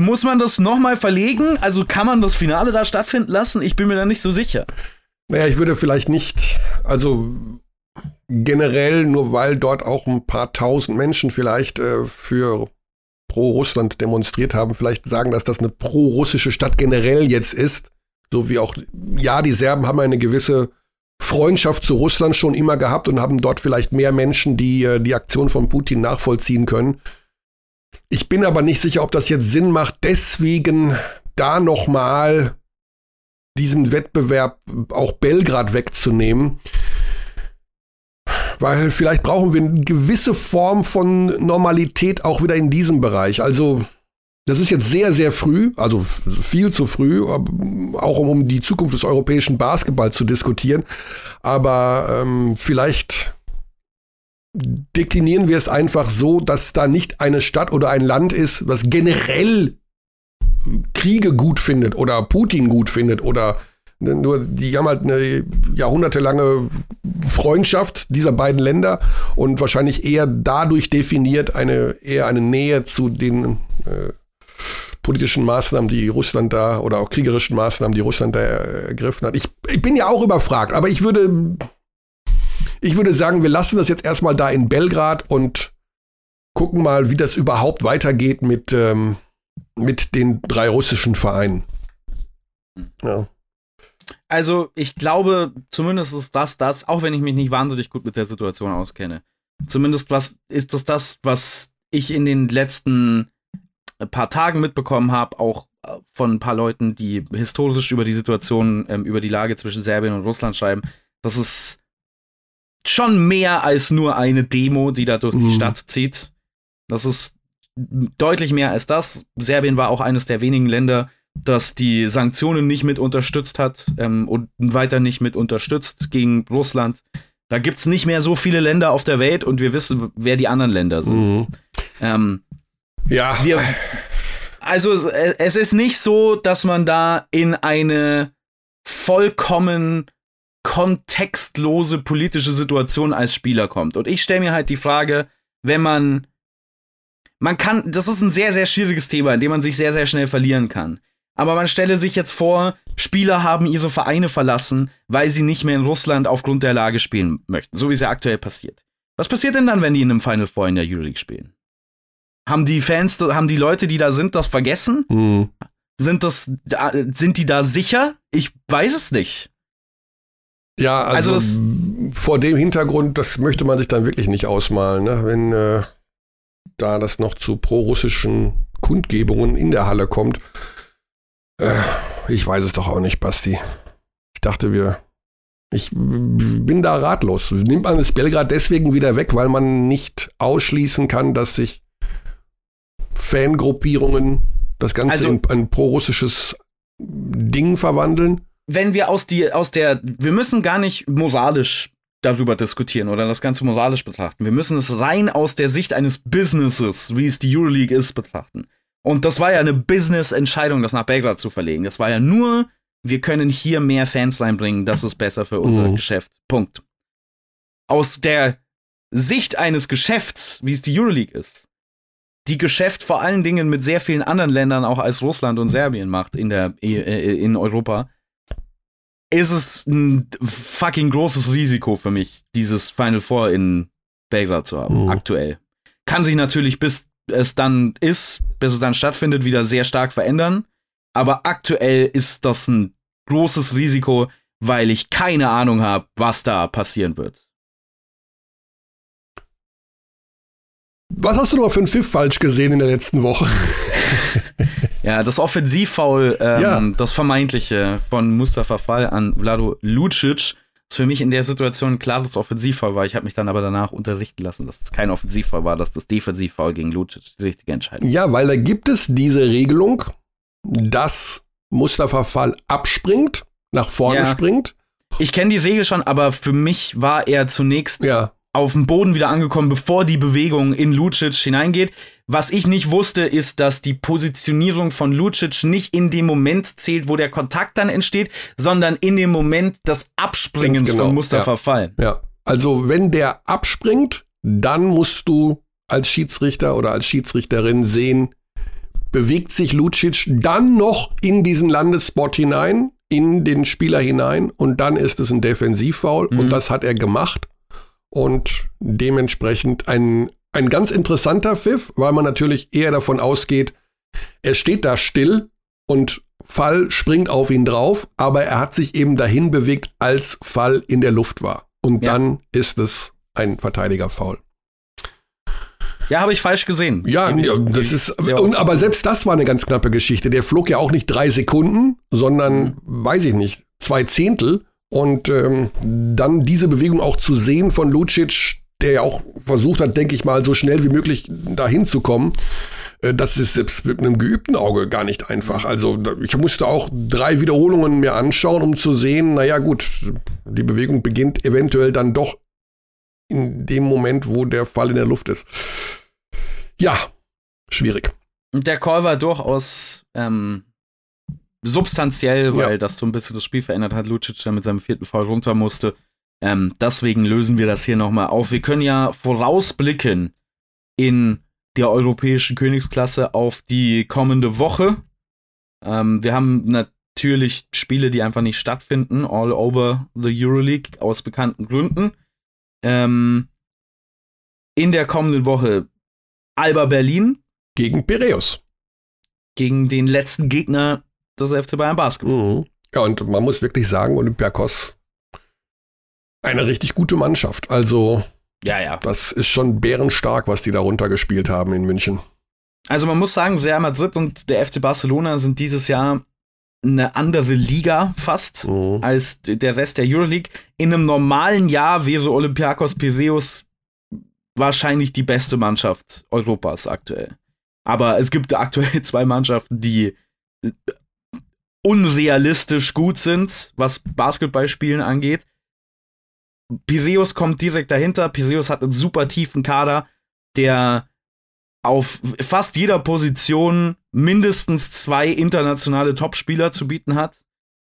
muss man das nochmal verlegen? Also kann man das Finale da stattfinden lassen? Ich bin mir da nicht so sicher. Naja, ich würde vielleicht nicht, also generell, nur weil dort auch ein paar tausend Menschen vielleicht äh, für pro-Russland demonstriert haben, vielleicht sagen, dass das eine pro-russische Stadt generell jetzt ist. So wie auch, ja, die Serben haben eine gewisse Freundschaft zu Russland schon immer gehabt und haben dort vielleicht mehr Menschen, die äh, die Aktion von Putin nachvollziehen können. Ich bin aber nicht sicher, ob das jetzt Sinn macht, deswegen da nochmal diesen Wettbewerb auch Belgrad wegzunehmen. Weil vielleicht brauchen wir eine gewisse Form von Normalität auch wieder in diesem Bereich. Also, das ist jetzt sehr, sehr früh, also viel zu früh, auch um, die Zukunft des europäischen Basketballs zu diskutieren. Aber ähm, vielleicht deklinieren wir es einfach so, dass da nicht eine Stadt oder ein Land ist, was generell Kriege gut findet oder Putin gut findet oder nur die haben halt eine jahrhundertelange Freundschaft dieser beiden Länder und wahrscheinlich eher dadurch definiert eine eher eine Nähe zu den äh, politischen Maßnahmen, die Russland da oder auch kriegerischen Maßnahmen, die Russland da ergriffen hat. Ich, ich bin ja auch überfragt, aber ich würde ich würde sagen, wir lassen das jetzt erstmal da in Belgrad und gucken mal, wie das überhaupt weitergeht mit, ähm, mit den drei russischen Vereinen. Ja. Also, ich glaube, zumindest ist das das, auch wenn ich mich nicht wahnsinnig gut mit der Situation auskenne. Zumindest was ist das das, was ich in den letzten paar Tagen mitbekommen habe, auch äh, von ein paar Leuten, die historisch über die Situation, ähm, über die Lage zwischen Serbien und Russland schreiben, dass es schon mehr als nur eine Demo, die da durch die mhm. Stadt zieht. Das ist deutlich mehr als das. Serbien war auch eines der wenigen Länder, das die Sanktionen nicht mit unterstützt hat ähm, und weiter nicht mit unterstützt gegen Russland. Da gibt es nicht mehr so viele Länder auf der Welt und wir wissen, wer die anderen Länder sind. Mhm. Ähm, ja. Wir, also es ist nicht so, dass man da in eine vollkommen kontextlose politische Situation als Spieler kommt. Und ich stelle mir halt die Frage, wenn man man kann, das ist ein sehr, sehr schwieriges Thema, in dem man sich sehr, sehr schnell verlieren kann. Aber man stelle sich jetzt vor, Spieler haben ihre Vereine verlassen, weil sie nicht mehr in Russland aufgrund der Lage spielen möchten, so wie es ja aktuell passiert. Was passiert denn dann, wenn die in einem Final Four in der Euroleague spielen? Haben die Fans, haben die Leute, die da sind, das vergessen? Mhm. Sind das, sind die da sicher? Ich weiß es nicht. Ja, also, also vor dem Hintergrund, das möchte man sich dann wirklich nicht ausmalen, ne? wenn äh, da das noch zu pro-russischen Kundgebungen in der Halle kommt. Äh, ich weiß es doch auch nicht, Basti. Ich dachte, wir. Ich bin da ratlos. Nimmt man das Belgrad deswegen wieder weg, weil man nicht ausschließen kann, dass sich Fangruppierungen das Ganze also, in ein pro-russisches Ding verwandeln? Wenn wir aus, die, aus der, wir müssen gar nicht moralisch darüber diskutieren oder das Ganze moralisch betrachten. Wir müssen es rein aus der Sicht eines Businesses, wie es die Euroleague ist, betrachten. Und das war ja eine Business-Entscheidung, das nach Belgrad zu verlegen. Das war ja nur, wir können hier mehr Fans reinbringen, das ist besser für unser mhm. Geschäft. Punkt. Aus der Sicht eines Geschäfts, wie es die Euroleague ist, die Geschäft vor allen Dingen mit sehr vielen anderen Ländern auch als Russland und Serbien macht in der äh, in Europa, ist es ein fucking großes Risiko für mich, dieses Final Four in Belgrad zu haben, mhm. aktuell. Kann sich natürlich, bis es dann ist, bis es dann stattfindet, wieder sehr stark verändern. Aber aktuell ist das ein großes Risiko, weil ich keine Ahnung habe, was da passieren wird. Was hast du noch für einen Pfiff falsch gesehen in der letzten Woche? *laughs* ja, das Offensivfoul, ähm, ja. das vermeintliche von Mustafa Fall an Vlado Lucic, ist für mich in der Situation ein klares Offensivfoul war. Ich habe mich dann aber danach unterrichten lassen, dass es kein Offensivfoul war, dass das Defensivfoul gegen Lucic die richtige Entscheidung war. Ja, weil da gibt es diese Regelung, dass Mustafa Fall abspringt, nach vorne ja. springt. Ich kenne die Regel schon, aber für mich war er zunächst ja auf dem Boden wieder angekommen, bevor die Bewegung in Lucic hineingeht. Was ich nicht wusste, ist, dass die Positionierung von Lucic nicht in dem Moment zählt, wo der Kontakt dann entsteht, sondern in dem Moment des Abspringens genau. von Mustafa ja. Fall. Ja, also wenn der abspringt, dann musst du als Schiedsrichter oder als Schiedsrichterin sehen, bewegt sich Lucic dann noch in diesen Landesspot hinein, in den Spieler hinein und dann ist es ein Defensivfoul mhm. und das hat er gemacht und dementsprechend ein, ein ganz interessanter Pfiff, weil man natürlich eher davon ausgeht, er steht da still und Fall springt auf ihn drauf, aber er hat sich eben dahin bewegt, als Fall in der Luft war. Und ja. dann ist es ein Verteidiger-Foul. Ja, habe ich falsch gesehen. Ja, ja das ist. Und, aber selbst das war eine ganz knappe Geschichte. Der flog ja auch nicht drei Sekunden, sondern, mhm. weiß ich nicht, zwei Zehntel. Und ähm, dann diese Bewegung auch zu sehen von Lucic, der ja auch versucht hat, denke ich mal, so schnell wie möglich dahin zu kommen, äh, das ist selbst mit einem geübten Auge gar nicht einfach. Also ich musste auch drei Wiederholungen mir anschauen, um zu sehen, naja gut, die Bewegung beginnt eventuell dann doch in dem Moment, wo der Fall in der Luft ist. Ja, schwierig. Der Call war durchaus ähm, substanziell, weil ja. das so ein bisschen das Spiel verändert hat. Lucic dann mit seinem vierten Fall runter musste. Ähm, deswegen lösen wir das hier nochmal auf. Wir können ja vorausblicken in der europäischen Königsklasse auf die kommende Woche. Ähm, wir haben natürlich Spiele, die einfach nicht stattfinden, all over the Euroleague aus bekannten Gründen. Ähm, in der kommenden Woche Alba Berlin gegen Piräus. Gegen den letzten Gegner des FC Bayern Basketball. Mhm. Ja, und man muss wirklich sagen, Olympiakos eine richtig gute Mannschaft. Also, ja, ja. das ist schon bärenstark, was die da runtergespielt haben in München. Also, man muss sagen, Real Madrid und der FC Barcelona sind dieses Jahr eine andere Liga fast mhm. als der Rest der Euroleague. In einem normalen Jahr wäre Olympiakos Piraeus wahrscheinlich die beste Mannschaft Europas aktuell. Aber es gibt aktuell *laughs* zwei Mannschaften, die unrealistisch gut sind, was Basketballspielen angeht. Piraeus kommt direkt dahinter. Piraeus hat einen super tiefen Kader, der auf fast jeder Position mindestens zwei internationale Topspieler zu bieten hat.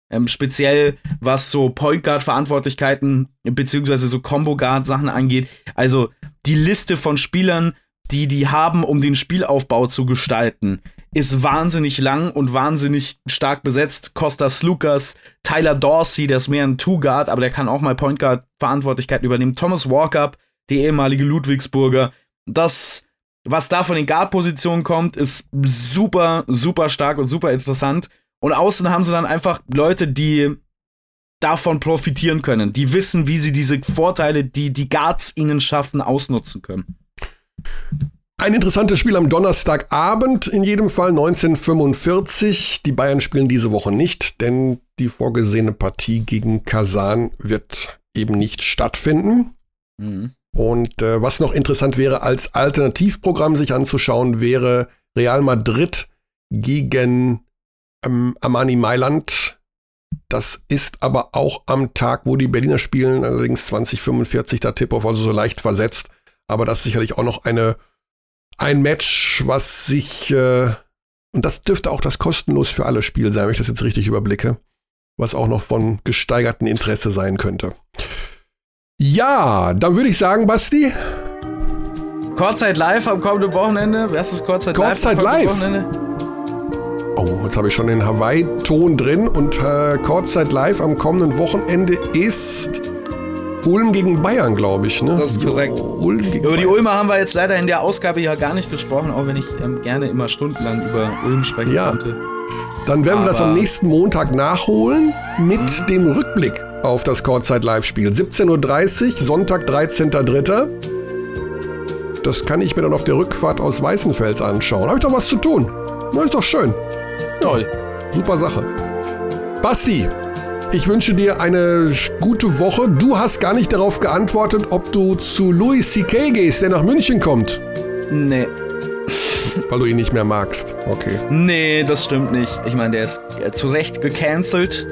Ähm, speziell was so Point Guard Verantwortlichkeiten beziehungsweise so Combo Guard Sachen angeht. Also die Liste von Spielern, die die haben, um den Spielaufbau zu gestalten, ist wahnsinnig lang und wahnsinnig stark besetzt. Costa Slukas, Tyler Dorsey, der ist mehr ein Two-Guard, aber der kann auch mal Point Guard Verantwortlichkeit übernehmen. Thomas Walkup, der ehemalige Ludwigsburger. Das, was da von den Guard-Positionen kommt, ist super, super stark und super interessant. Und außen haben sie dann einfach Leute, die davon profitieren können, die wissen, wie sie diese Vorteile, die die Guards ihnen schaffen, ausnutzen können. Ein interessantes Spiel am Donnerstagabend, in jedem Fall 1945. Die Bayern spielen diese Woche nicht, denn die vorgesehene Partie gegen Kasan wird eben nicht stattfinden. Mhm. Und äh, was noch interessant wäre, als Alternativprogramm sich anzuschauen, wäre Real Madrid gegen ähm, Armani Mailand. Das ist aber auch am Tag, wo die Berliner spielen, allerdings 2045, da Tip-Off, also so leicht versetzt. Aber das ist sicherlich auch noch eine ein Match, was sich, äh, und das dürfte auch das kostenlos für alle Spiel sein, wenn ich das jetzt richtig überblicke, was auch noch von gesteigertem Interesse sein könnte. Ja, dann würde ich sagen, Basti. Kurzzeit live am kommenden Wochenende. Wer ist das Kurzzeit, Kurzzeit live? Wochenende? Oh, jetzt habe ich schon den Hawaii-Ton drin und äh, Kurzzeit live am kommenden Wochenende ist Ulm gegen Bayern, glaube ich. Ne? Das ist korrekt. Ulm über die Ulmer haben wir jetzt leider in der Ausgabe ja gar nicht gesprochen, auch wenn ich ähm, gerne immer stundenlang über Ulm sprechen ja. konnte. Dann werden Aber wir das am nächsten Montag nachholen mit mhm. dem Rückblick auf das Kurzzeit-Live-Spiel. 17.30 Uhr, Sonntag, 13.03. Das kann ich mir dann auf der Rückfahrt aus Weißenfels anschauen. Habe ich doch was zu tun. Na, ist doch schön. Toll. Super Sache. Basti, ich wünsche dir eine gute Woche. Du hast gar nicht darauf geantwortet, ob du zu Louis C.K. gehst, der nach München kommt. Nee. *laughs* Weil du ihn nicht mehr magst. Okay. Nee, das stimmt nicht. Ich meine, der ist äh, zu Recht gecancelt.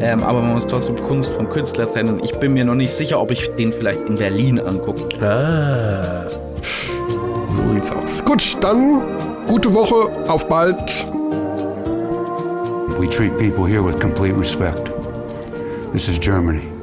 Ähm, aber man muss trotzdem Kunst vom Künstler trennen. Ich bin mir noch nicht sicher, ob ich den vielleicht in Berlin angucke. Ah. So sieht's aus. Gut, dann gute Woche. Auf bald. We treat people here with complete respect. This is Germany.